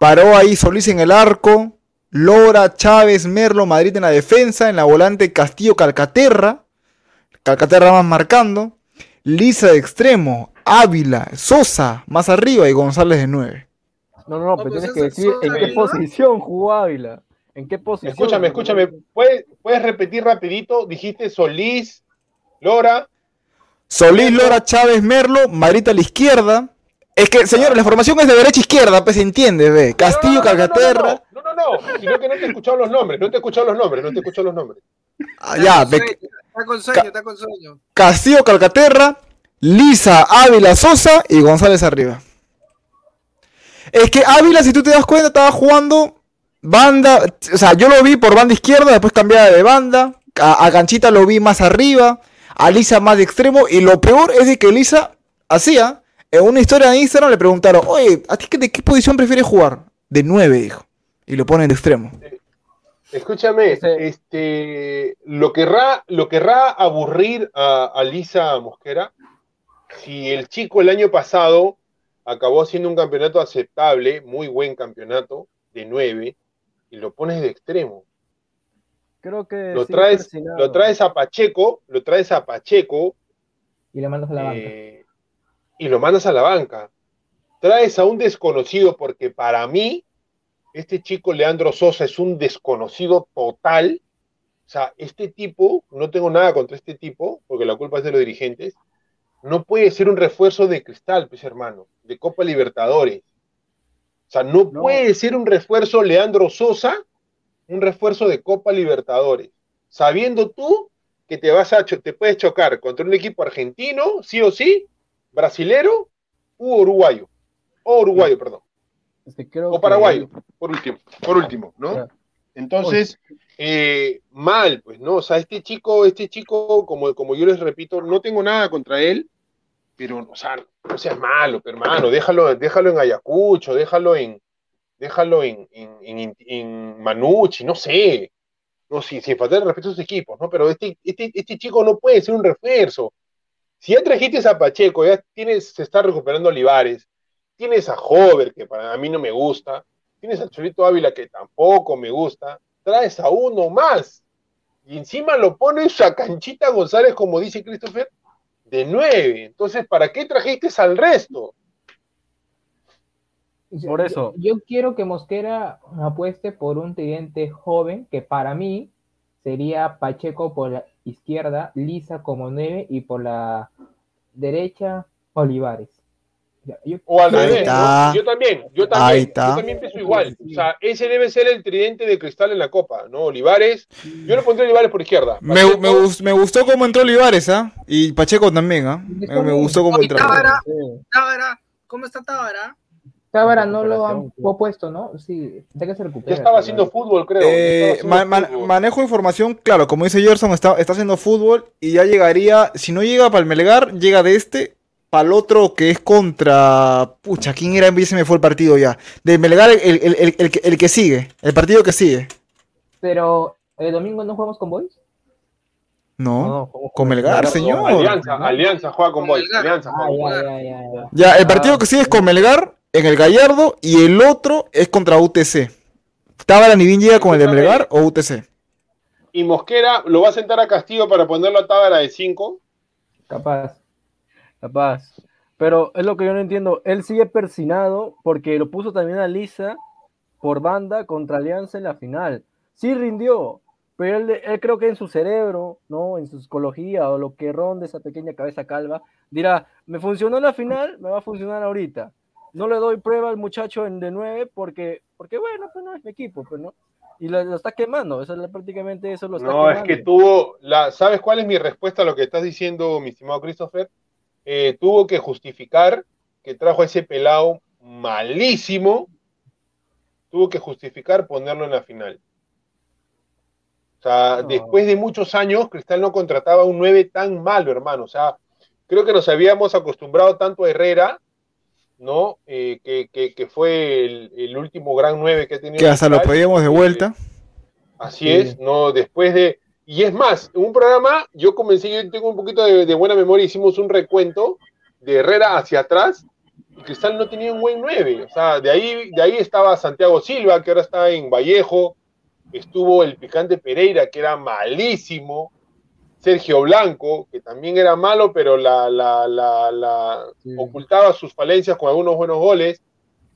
[SPEAKER 3] Paró ahí Solís en el arco, Lora, Chávez, Merlo, Madrid en la defensa, en la volante Castillo, Calcaterra, Calcaterra más marcando, Lisa de extremo, Ávila, Sosa más arriba y González de 9.
[SPEAKER 6] No, no, no, pero tienes que decir en qué posición jugó Ávila. ¿En qué posición?
[SPEAKER 7] Escúchame, escúchame. ¿Puedes, ¿Puedes repetir rapidito? Dijiste Solís, Lora.
[SPEAKER 3] Solís, Lora, Chávez, Merlo, Madrid a la izquierda. Es que, señores, la formación es de derecha a izquierda, pues se entiende, ve. Castillo,
[SPEAKER 7] No, no, no, no,
[SPEAKER 3] Calcaterra.
[SPEAKER 7] No, no, no, no, sino que no te he escuchado los nombres, no te he escuchado los nombres, no te he escuchado los nombres.
[SPEAKER 3] Ah, ya, ve.
[SPEAKER 8] Está con sueño, está con sueño.
[SPEAKER 3] Castillo, Calcaterra, Lisa, Ávila, Sosa y González arriba. Es que Ávila, si tú te das cuenta, estaba jugando banda. O sea, yo lo vi por banda izquierda, después cambiaba de banda. A, a Ganchita lo vi más arriba. A Lisa más de extremo. Y lo peor es de que Lisa hacía. En una historia de Instagram le preguntaron: Oye, ¿a ti qué- de qué posición prefieres jugar? De 9, dijo. Y lo ponen de extremo.
[SPEAKER 7] Escúchame, este, lo querrá, lo querrá aburrir a, a Lisa Mosquera. Si el chico el año pasado acabó haciendo un campeonato aceptable, muy buen campeonato, de 9, y lo pones de extremo.
[SPEAKER 6] Creo que
[SPEAKER 7] Lo traes,
[SPEAKER 6] persinado.
[SPEAKER 7] lo traes a Pacheco, lo traes a Pacheco,
[SPEAKER 4] Y le mandas a la banca.
[SPEAKER 7] eh, y lo mandas a la banca. Traes a un desconocido porque para mí este chico Leandro Sosa es un desconocido total. O sea, este tipo, no tengo nada contra este tipo, porque la culpa es de los dirigentes, no puede ser un refuerzo de cristal, pues hermano, de Copa Libertadores. O sea, no,
[SPEAKER 6] No.
[SPEAKER 7] puede ser un refuerzo Leandro Sosa, un refuerzo de Copa Libertadores, sabiendo tú que te vas a te puedes chocar contra un equipo argentino, sí o sí, brasilero u uruguayo. O uruguayo, perdón.
[SPEAKER 6] Creo
[SPEAKER 7] O
[SPEAKER 6] que-
[SPEAKER 7] paraguayo, por último, por último, ¿no? Entonces, eh, mal, pues, ¿no? O sea, este chico, este chico, como, como yo les repito, no tengo nada contra él, pero, o sea, no seas malo, pero, hermano, déjalo, déjalo en Ayacucho, déjalo en, déjalo en, en, en, en Manucci, no sé, no, sin, sin faltar el respeto a sus equipos, ¿no? Pero este, este, este chico no puede ser un refuerzo. Si ya trajiste a Pacheco, ya tienes, se está recuperando Olivares, tienes a Hover, que para mí no me gusta, tienes al Cholito Ávila, que tampoco me gusta, traes a uno más, y encima lo pones a Canchita González, como dice Christopher, de nueve. Entonces, ¿para qué trajiste al resto?
[SPEAKER 6] Por
[SPEAKER 4] Yo-
[SPEAKER 6] eso.
[SPEAKER 4] Yo, quiero que Mosquera apueste por un tridente joven que para mí sería Pacheco por la izquierda, Lisa como nueve y por la derecha Olivares. Yo-
[SPEAKER 7] O al revés. Yo también, yo también, yo también pienso igual. O sea, ese debe ser el tridente de cristal en la copa, ¿no? Olivares, yo le pondré Olivares por izquierda.
[SPEAKER 3] Me, me, gust- me gustó cómo entró Olivares, ¿ah? Y Pacheco también, ¿ah? Me, me gustó cómo entró.
[SPEAKER 8] Tábara. Tábara, ¿cómo está Tábara?
[SPEAKER 4] Tábara no lo han puesto, ¿no? Sí, hasta que se recupera.
[SPEAKER 7] ya estaba haciendo fútbol, creo.
[SPEAKER 3] Eh,
[SPEAKER 7] fútbol.
[SPEAKER 3] manejo información, claro, como dice Gerson, está, está haciendo fútbol y ya llegaría, si no llega para el Melgar, llega de este para el otro que es contra... Pucha, ¿quién era? Ya se me fue el partido ya. De Melgar, el, el- el- el que- el que sigue, el partido que sigue.
[SPEAKER 4] Pero el domingo no jugamos con Boys.
[SPEAKER 3] No,
[SPEAKER 6] No, ¿cómo
[SPEAKER 3] con
[SPEAKER 6] fue?
[SPEAKER 3] Melgar,
[SPEAKER 7] No,
[SPEAKER 3] señor.
[SPEAKER 7] Alianza, Alianza juega con
[SPEAKER 8] Con
[SPEAKER 7] Boys. Alianza
[SPEAKER 4] Ah,
[SPEAKER 7] juega con
[SPEAKER 4] ya,
[SPEAKER 7] Boys.
[SPEAKER 4] ya, ya, ya.
[SPEAKER 3] Ya, el partido que sigue es con Melgar, en el Gallardo, y el otro es contra UTC. Tábara ni bien llega con el de Melgar o UTC.
[SPEAKER 7] Y Mosquera lo va a sentar a Castillo para ponerlo a Tábara de 5.
[SPEAKER 4] Capaz.
[SPEAKER 6] Capaz. Pero es lo que yo no entiendo. Él sigue persinado porque lo puso también a Lisa por banda contra Alianza en la final. Sí rindió, pero él, él creo que en su cerebro, ¿no? En su psicología o lo que ronde esa pequeña cabeza calva, dirá, me funcionó en la final, me va a funcionar ahorita. No le doy prueba al muchacho en de 9 porque, porque bueno, pues no es mi equipo, pues no. Y lo, lo está quemando, eso es prácticamente eso lo está
[SPEAKER 7] No, es que tuvo, la, ¿sabes cuál es mi respuesta a lo que estás diciendo, mi estimado Christopher? Eh, tuvo que justificar que trajo a ese pelado malísimo, tuvo que justificar ponerlo en la final. O sea,
[SPEAKER 6] No.
[SPEAKER 7] después de muchos años, Cristal no contrataba un 9 tan malo, hermano. O sea, creo que nos habíamos acostumbrado tanto a Herrera, ¿no? Eh, que, que- que fue el, el último gran 9 que ha tenido
[SPEAKER 3] Que hasta lo pedíamos de vuelta.
[SPEAKER 7] Así
[SPEAKER 6] Sí.
[SPEAKER 7] es, no, después de... Y es más, en un programa, yo comencé, yo tengo un poquito de, de buena memoria, hicimos un recuento de Herrera hacia atrás, y Cristal no tenía un buen 9, o sea, de ahí, de ahí estaba Santiago Silva, que ahora está en Vallejo, estuvo el Picante Pereira, que era malísimo, Sergio Blanco, que también era malo, pero la, la, la, la-
[SPEAKER 6] Sí.
[SPEAKER 7] ocultaba sus falencias con algunos buenos goles.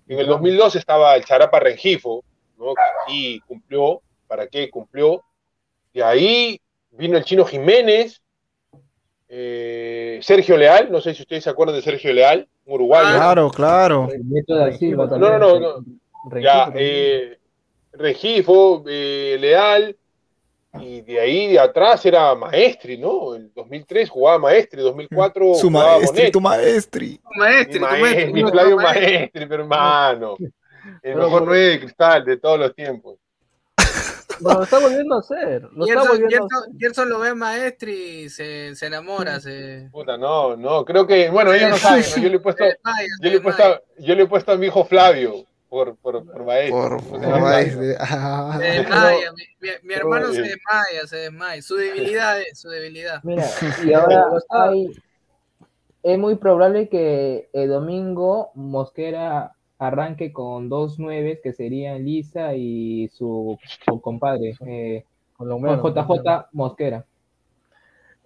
[SPEAKER 7] En el 2002 estaba el Charapa Rengifo, ¿no? sí cumplió, ¿para qué cumplió? De ahí vino el Chino Jiménez, eh, Sergio Leal, no sé si ustedes se acuerdan de Sergio Leal, un uruguayo.
[SPEAKER 3] Claro, claro.
[SPEAKER 4] El nieto de Silva
[SPEAKER 7] No,
[SPEAKER 4] también.
[SPEAKER 7] no, no, no. Ya, eh, Regifo, eh, Leal, y de ahí de atrás era Maestri, ¿no? El 2003 jugaba Maestri, 2004
[SPEAKER 3] Su
[SPEAKER 7] jugaba
[SPEAKER 3] maestri, tu maestri.
[SPEAKER 8] Maestri,
[SPEAKER 7] Mi
[SPEAKER 8] tu
[SPEAKER 7] maestri,
[SPEAKER 8] maestri,
[SPEAKER 7] mi Flavio
[SPEAKER 8] maestri.
[SPEAKER 7] Maestri, mi hermano. El mejor 9 de cristal de todos los tiempos.
[SPEAKER 6] No, lo está volviendo a hacer. Lo está
[SPEAKER 8] Gerson,
[SPEAKER 6] volviendo a hacer.
[SPEAKER 8] Gerson lo ve maestri y se, se enamora, se,
[SPEAKER 7] Puta, no, no, creo que, bueno, ellos no saben, ¿no? yo le he puesto, yo le he puesto,
[SPEAKER 8] desmaya.
[SPEAKER 7] yo le he puesto a mi hijo Flavio por, por, por Maestri.
[SPEAKER 3] Por, por
[SPEAKER 7] era Flavio.
[SPEAKER 3] maestri. Ah.
[SPEAKER 8] Se desmaya, mi, mi- mi
[SPEAKER 7] Pero,
[SPEAKER 8] hermano
[SPEAKER 7] eh.
[SPEAKER 8] se desmaya, se desmaya. Su debilidad es su debilidad.
[SPEAKER 4] Mira, y ahora hay, es muy probable que el domingo Mosquera arranque con dos nueves que serían Lisa y su, su compadre, eh. JJ Mosquera.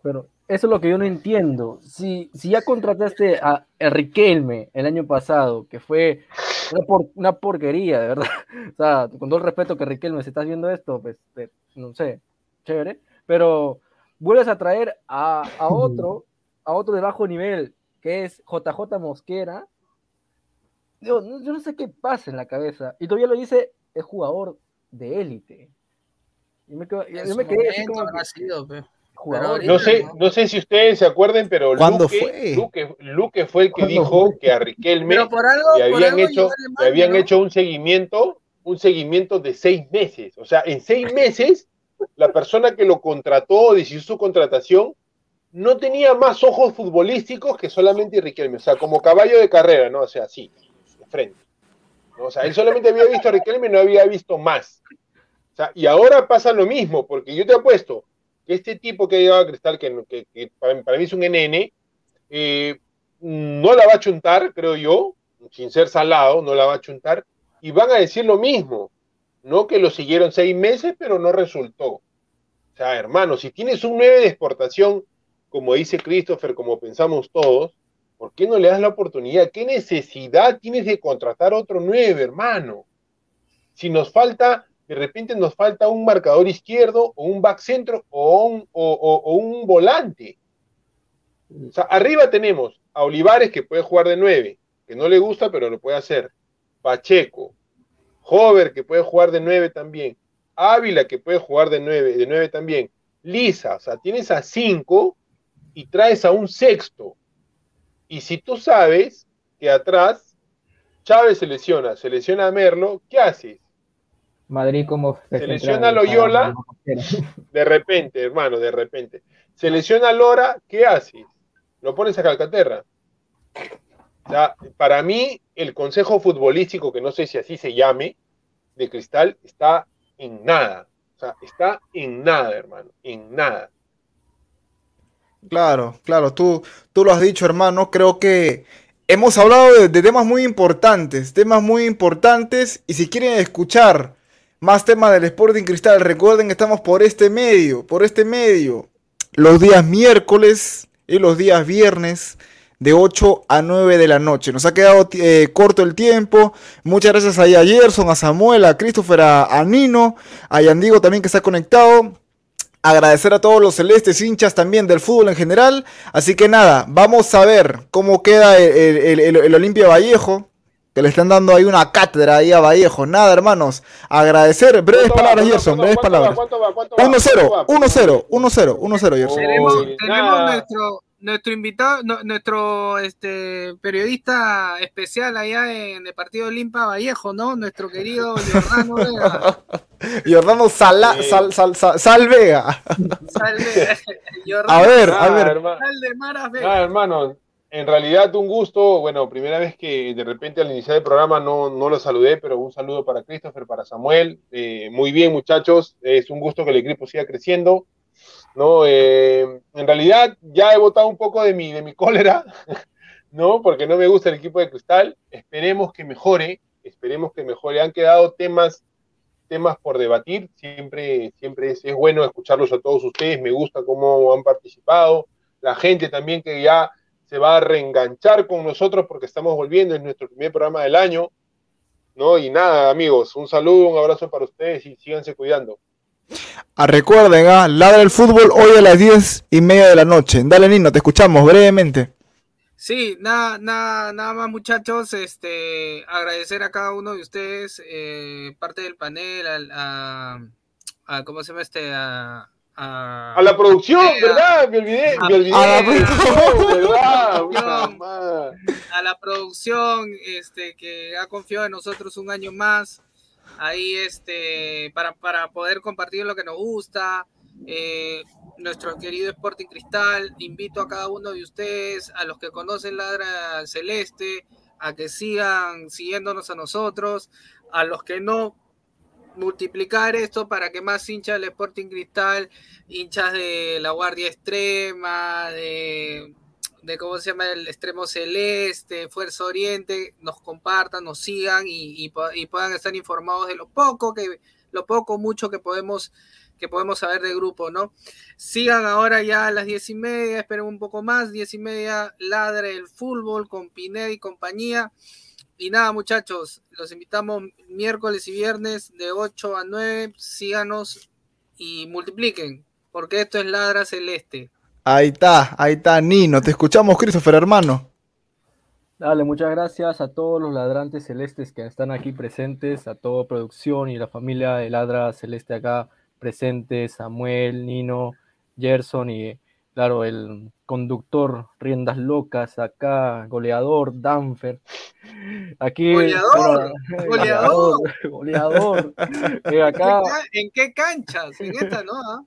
[SPEAKER 6] Pero eso es lo que yo no entiendo. Si, si ya contrataste a a Riquelme el año pasado, que fue una, por- una porquería, de verdad. O sea, con todo el respeto que Riquelme, si estás viendo esto, pues, te- no sé, chévere. Pero vuelves a traer a, a otro, a otro de bajo nivel, que es JJ Mosquera. Yo, no- yo no sé qué pasa en la cabeza. Y todavía lo dice, es jugador de élite. Yo me, quedo- yo me quedé así como que,
[SPEAKER 8] sido, pe.
[SPEAKER 6] jugador.
[SPEAKER 8] ahorita
[SPEAKER 7] No sé,
[SPEAKER 8] no.
[SPEAKER 7] sé si ustedes se acuerden, pero
[SPEAKER 3] ¿Cuándo
[SPEAKER 7] Luque,
[SPEAKER 3] fue?
[SPEAKER 7] Luque, Luque fue el que
[SPEAKER 4] ¿Cuándo
[SPEAKER 7] dijo
[SPEAKER 4] fue?
[SPEAKER 7] que a Riquelme
[SPEAKER 8] Pero por algo,
[SPEAKER 7] le
[SPEAKER 8] por
[SPEAKER 7] habían
[SPEAKER 8] algo
[SPEAKER 7] hecho, le habían
[SPEAKER 8] ¿no?
[SPEAKER 7] hecho un seguimiento, un seguimiento de seis meses. O sea, en seis meses, la persona que lo contrató, decidió su contratación, no tenía más ojos futbolísticos que solamente Riquelme. O sea, como caballo de carrera, ¿no? O sea, así, de frente. O sea, él solamente había visto a Riquelme y no había visto más. O sea, y ahora pasa lo mismo, porque yo te apuesto que este tipo que ha llegado a Cristal, que, para mí es un NN, eh, no la va a chuntar, creo yo, sin ser salado, no la va a chuntar, y van a decir lo mismo, no que lo siguieron seis meses, pero no resultó. O sea, hermano, si tienes un 9 de exportación, como dice Christopher, como pensamos todos, ¿por qué no le das la oportunidad? ¿Qué necesidad tienes de contratar otro 9, hermano? Si nos falta, de repente nos falta un marcador izquierdo o un back centro o un, volante. O sea, arriba tenemos a Olivares que puede jugar de 9, que no le gusta, pero lo puede hacer. Pacheco, Hover que puede jugar de 9 también. Ávila que puede jugar de 9, de 9 también. Lisa, o sea, tienes a 5 y traes a un sexto. Y si tú sabes que atrás Chávez se lesiona, se lesiona a Merlo, ¿qué haces?
[SPEAKER 4] Madrid como
[SPEAKER 7] Se lesiona a Loyola. De repente, hermano, de repente. Se lesiona a Lora, ¿qué haces? Lo pones a Calcaterra. O sea, para mí, el consejo futbolístico, que no sé si así se llame, de Cristal, está en nada. O sea, está en nada, hermano, en nada.
[SPEAKER 3] Claro, claro, tú, tú lo has dicho, hermano. Creo que hemos hablado de, temas muy importantes, temas muy importantes. Y si quieren escuchar más temas del Sporting Cristal, recuerden que estamos por este medio, por este medio, los días miércoles y los días viernes de 8 a 9 de la noche. Nos ha quedado eh, corto el tiempo. Muchas gracias a Gerson, a Samuel, a Christopher, a, a Nino, a Yandigo también que está conectado. Agradecer a todos los celestes hinchas también del fútbol en general. Así que nada, vamos a ver cómo queda el, el, el, el Olimpia Vallejo. Que le están dando ahí una cátedra ahí a Vallejo. Nada, hermanos. Agradecer. Breves
[SPEAKER 7] ¿Cuánto va?
[SPEAKER 3] palabras,
[SPEAKER 7] ¿Cuánto-
[SPEAKER 3] Gerson.
[SPEAKER 7] cuánto-
[SPEAKER 3] Breves
[SPEAKER 7] va?
[SPEAKER 3] palabras.
[SPEAKER 7] ¿Cuánto va? ¿Cuánto va?
[SPEAKER 3] 1-0,
[SPEAKER 7] ¿Cuánto va?
[SPEAKER 3] 1-0, 1-0, 1-0, Gerson.
[SPEAKER 8] Tenemos,
[SPEAKER 7] Uy,
[SPEAKER 8] tenemos nuestro nuestro invitado, no- nuestro este periodista especial allá en el partido Olimpa Vallejo, ¿no? Nuestro querido Giordano Vega.
[SPEAKER 3] Jordano Sala,
[SPEAKER 7] Sí.
[SPEAKER 3] Sal, Sal, Sal, Sal Vega. A ver, a ver.
[SPEAKER 7] hermano.
[SPEAKER 8] Sal de Maras
[SPEAKER 7] Nada,
[SPEAKER 8] Vega.
[SPEAKER 7] hermano, en realidad un gusto, bueno, primera vez que de repente al iniciar el programa no, no lo saludé, pero un saludo para Christopher, para Samuel, Eh, muy bien muchachos, es un gusto que el equipo siga creciendo, ¿no? Eh, en realidad ya he votado un poco de mi, de mi cólera, ¿no? Porque no me gusta el equipo de Cristal, esperemos que mejore, esperemos que mejore, han quedado temas temas por debatir, siempre, siempre es, es bueno escucharlos a todos ustedes, me gusta cómo han participado, la gente también que ya se va a reenganchar con nosotros porque estamos volviendo, es nuestro primer programa del año, ¿no? Y nada, amigos, un saludo, un abrazo para ustedes y síganse cuidando.
[SPEAKER 3] Ah, recuerden, ah, ladra el fútbol hoy a las 10 y media de la noche. Dale, Nino, te escuchamos brevemente.
[SPEAKER 8] Sí, nada, nada, nada más muchachos, este, agradecer a cada uno de ustedes, eh, parte del panel, al- a, a, ¿cómo se llama este? A, a,
[SPEAKER 7] A la producción, ¿verdad? Me olvidé, me olvidé.
[SPEAKER 3] A la producción.
[SPEAKER 8] a la producción, este, que ha confiado en nosotros un año más, ahí, este, para, para poder compartir lo que nos gusta, eh, nuestro querido Sporting Cristal, invito a cada uno de ustedes, a los que conocen Ladra Celeste, a que sigan siguiéndonos a nosotros, a los que no, multiplicar esto para que más hinchas del Sporting Cristal, hinchas de la Guardia Extrema, de, de cómo se llama el Extremo Celeste, Fuerza Oriente, nos compartan, nos sigan y, y puedan estar informados de lo poco que, lo poco, mucho que podemos que podemos saber del grupo, ¿no? Sigan ahora ya a las diez y media, esperen un poco más, diez y media, ladre el fútbol con Pineda y compañía. Y nada, muchachos, los invitamos miércoles y viernes de 8 a 9. Síganos y multipliquen, porque esto es Ladra Celeste.
[SPEAKER 3] Ahí está, ahí está, Nino. Te escuchamos, Christopher, hermano.
[SPEAKER 6] Dale, muchas gracias a todos los ladrantes celestes que están aquí presentes, a toda producción y la familia de Ladra Celeste acá presentes, Samuel, Nino, Gerson y claro, el conductor Riendas Locas acá, goleador Danfer. Aquí,
[SPEAKER 8] Goleador,
[SPEAKER 6] bueno,
[SPEAKER 8] goleador.
[SPEAKER 6] goleador. Eh,
[SPEAKER 8] ¿En
[SPEAKER 6] acá,
[SPEAKER 8] qué ca- ¿En qué canchas? En esta no, ¿ah?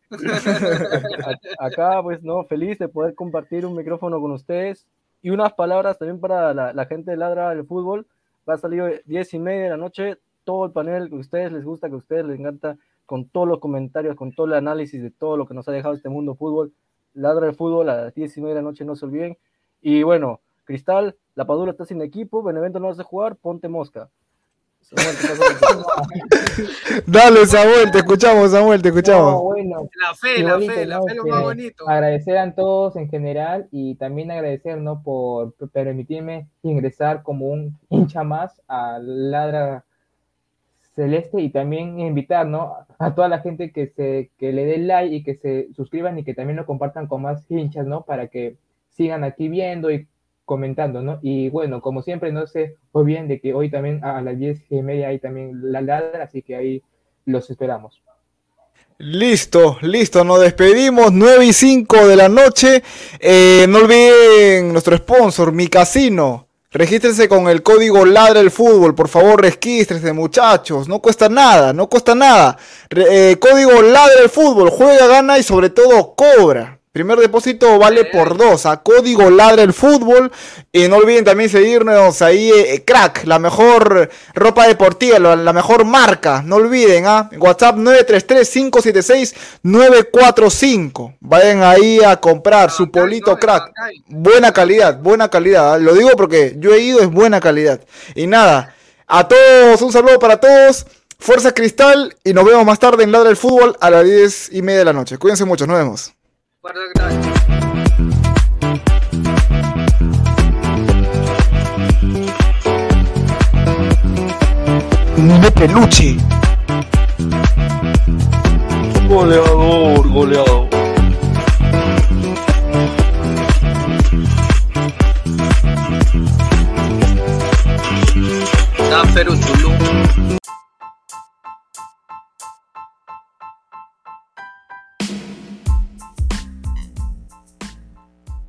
[SPEAKER 6] acá, pues, no, feliz de poder compartir un micrófono con ustedes y unas palabras también para la, la gente de Ladra del Fútbol. Va a salir 10 y media de la noche, todo el panel que a ustedes les gusta, que a ustedes les encanta, con todos los comentarios, con todo el análisis de todo lo que nos ha dejado este mundo fútbol. Ladra del Fútbol a las 10 y media de la noche, no se olviden. Y bueno, Cristal, la Padula está sin equipo, Benevento no hace jugar, ponte mosca.
[SPEAKER 3] Dale, Samuel, te escuchamos, Samuel, te
[SPEAKER 4] No,
[SPEAKER 3] escuchamos.
[SPEAKER 4] bueno,
[SPEAKER 8] La fe, la
[SPEAKER 4] bonito,
[SPEAKER 8] fe, la
[SPEAKER 4] ¿no?
[SPEAKER 8] fe es lo más bonito.
[SPEAKER 4] Agradecer a todos en general y también agradecer ¿no? por permitirme ingresar como un hincha más a Ladra Celeste y también invitar ¿no? a toda la gente que, se, que le dé like y que se suscriban y que también lo compartan con más hinchas ¿no? para que sigan aquí viendo y comentando, ¿no? Y bueno, como siempre, no se olviden de que hoy también a las diez y media hay también la ladra, así que ahí los esperamos.
[SPEAKER 3] Listo, listo, nos despedimos, 9 y 5 de la noche. Eh, no olviden nuestro sponsor, mi casino. Regístrense con el código Ladra el Fútbol, por favor, regístrense, muchachos. No cuesta nada, no cuesta nada. Eh, código Ladra el Fútbol, juega, gana y sobre todo cobra. Primer depósito vale por dos, a código Ladra el Fútbol. Y no olviden también seguirnos ahí, eh, Crack, la mejor ropa deportiva, la, la mejor marca. No olviden, ¿ah? WhatsApp 933-576-945. Vayan ahí a comprar su polito. Crack. Buena calidad, buena calidad. ¿ah? Lo digo porque yo he ido, es buena calidad. Y nada, a todos, un saludo para todos. Fuerza Cristal y nos vemos más tarde en Ladra el Fútbol a las 10 y media de la noche. Cuídense mucho, nos vemos. De peluche.
[SPEAKER 9] Goleador, goleador.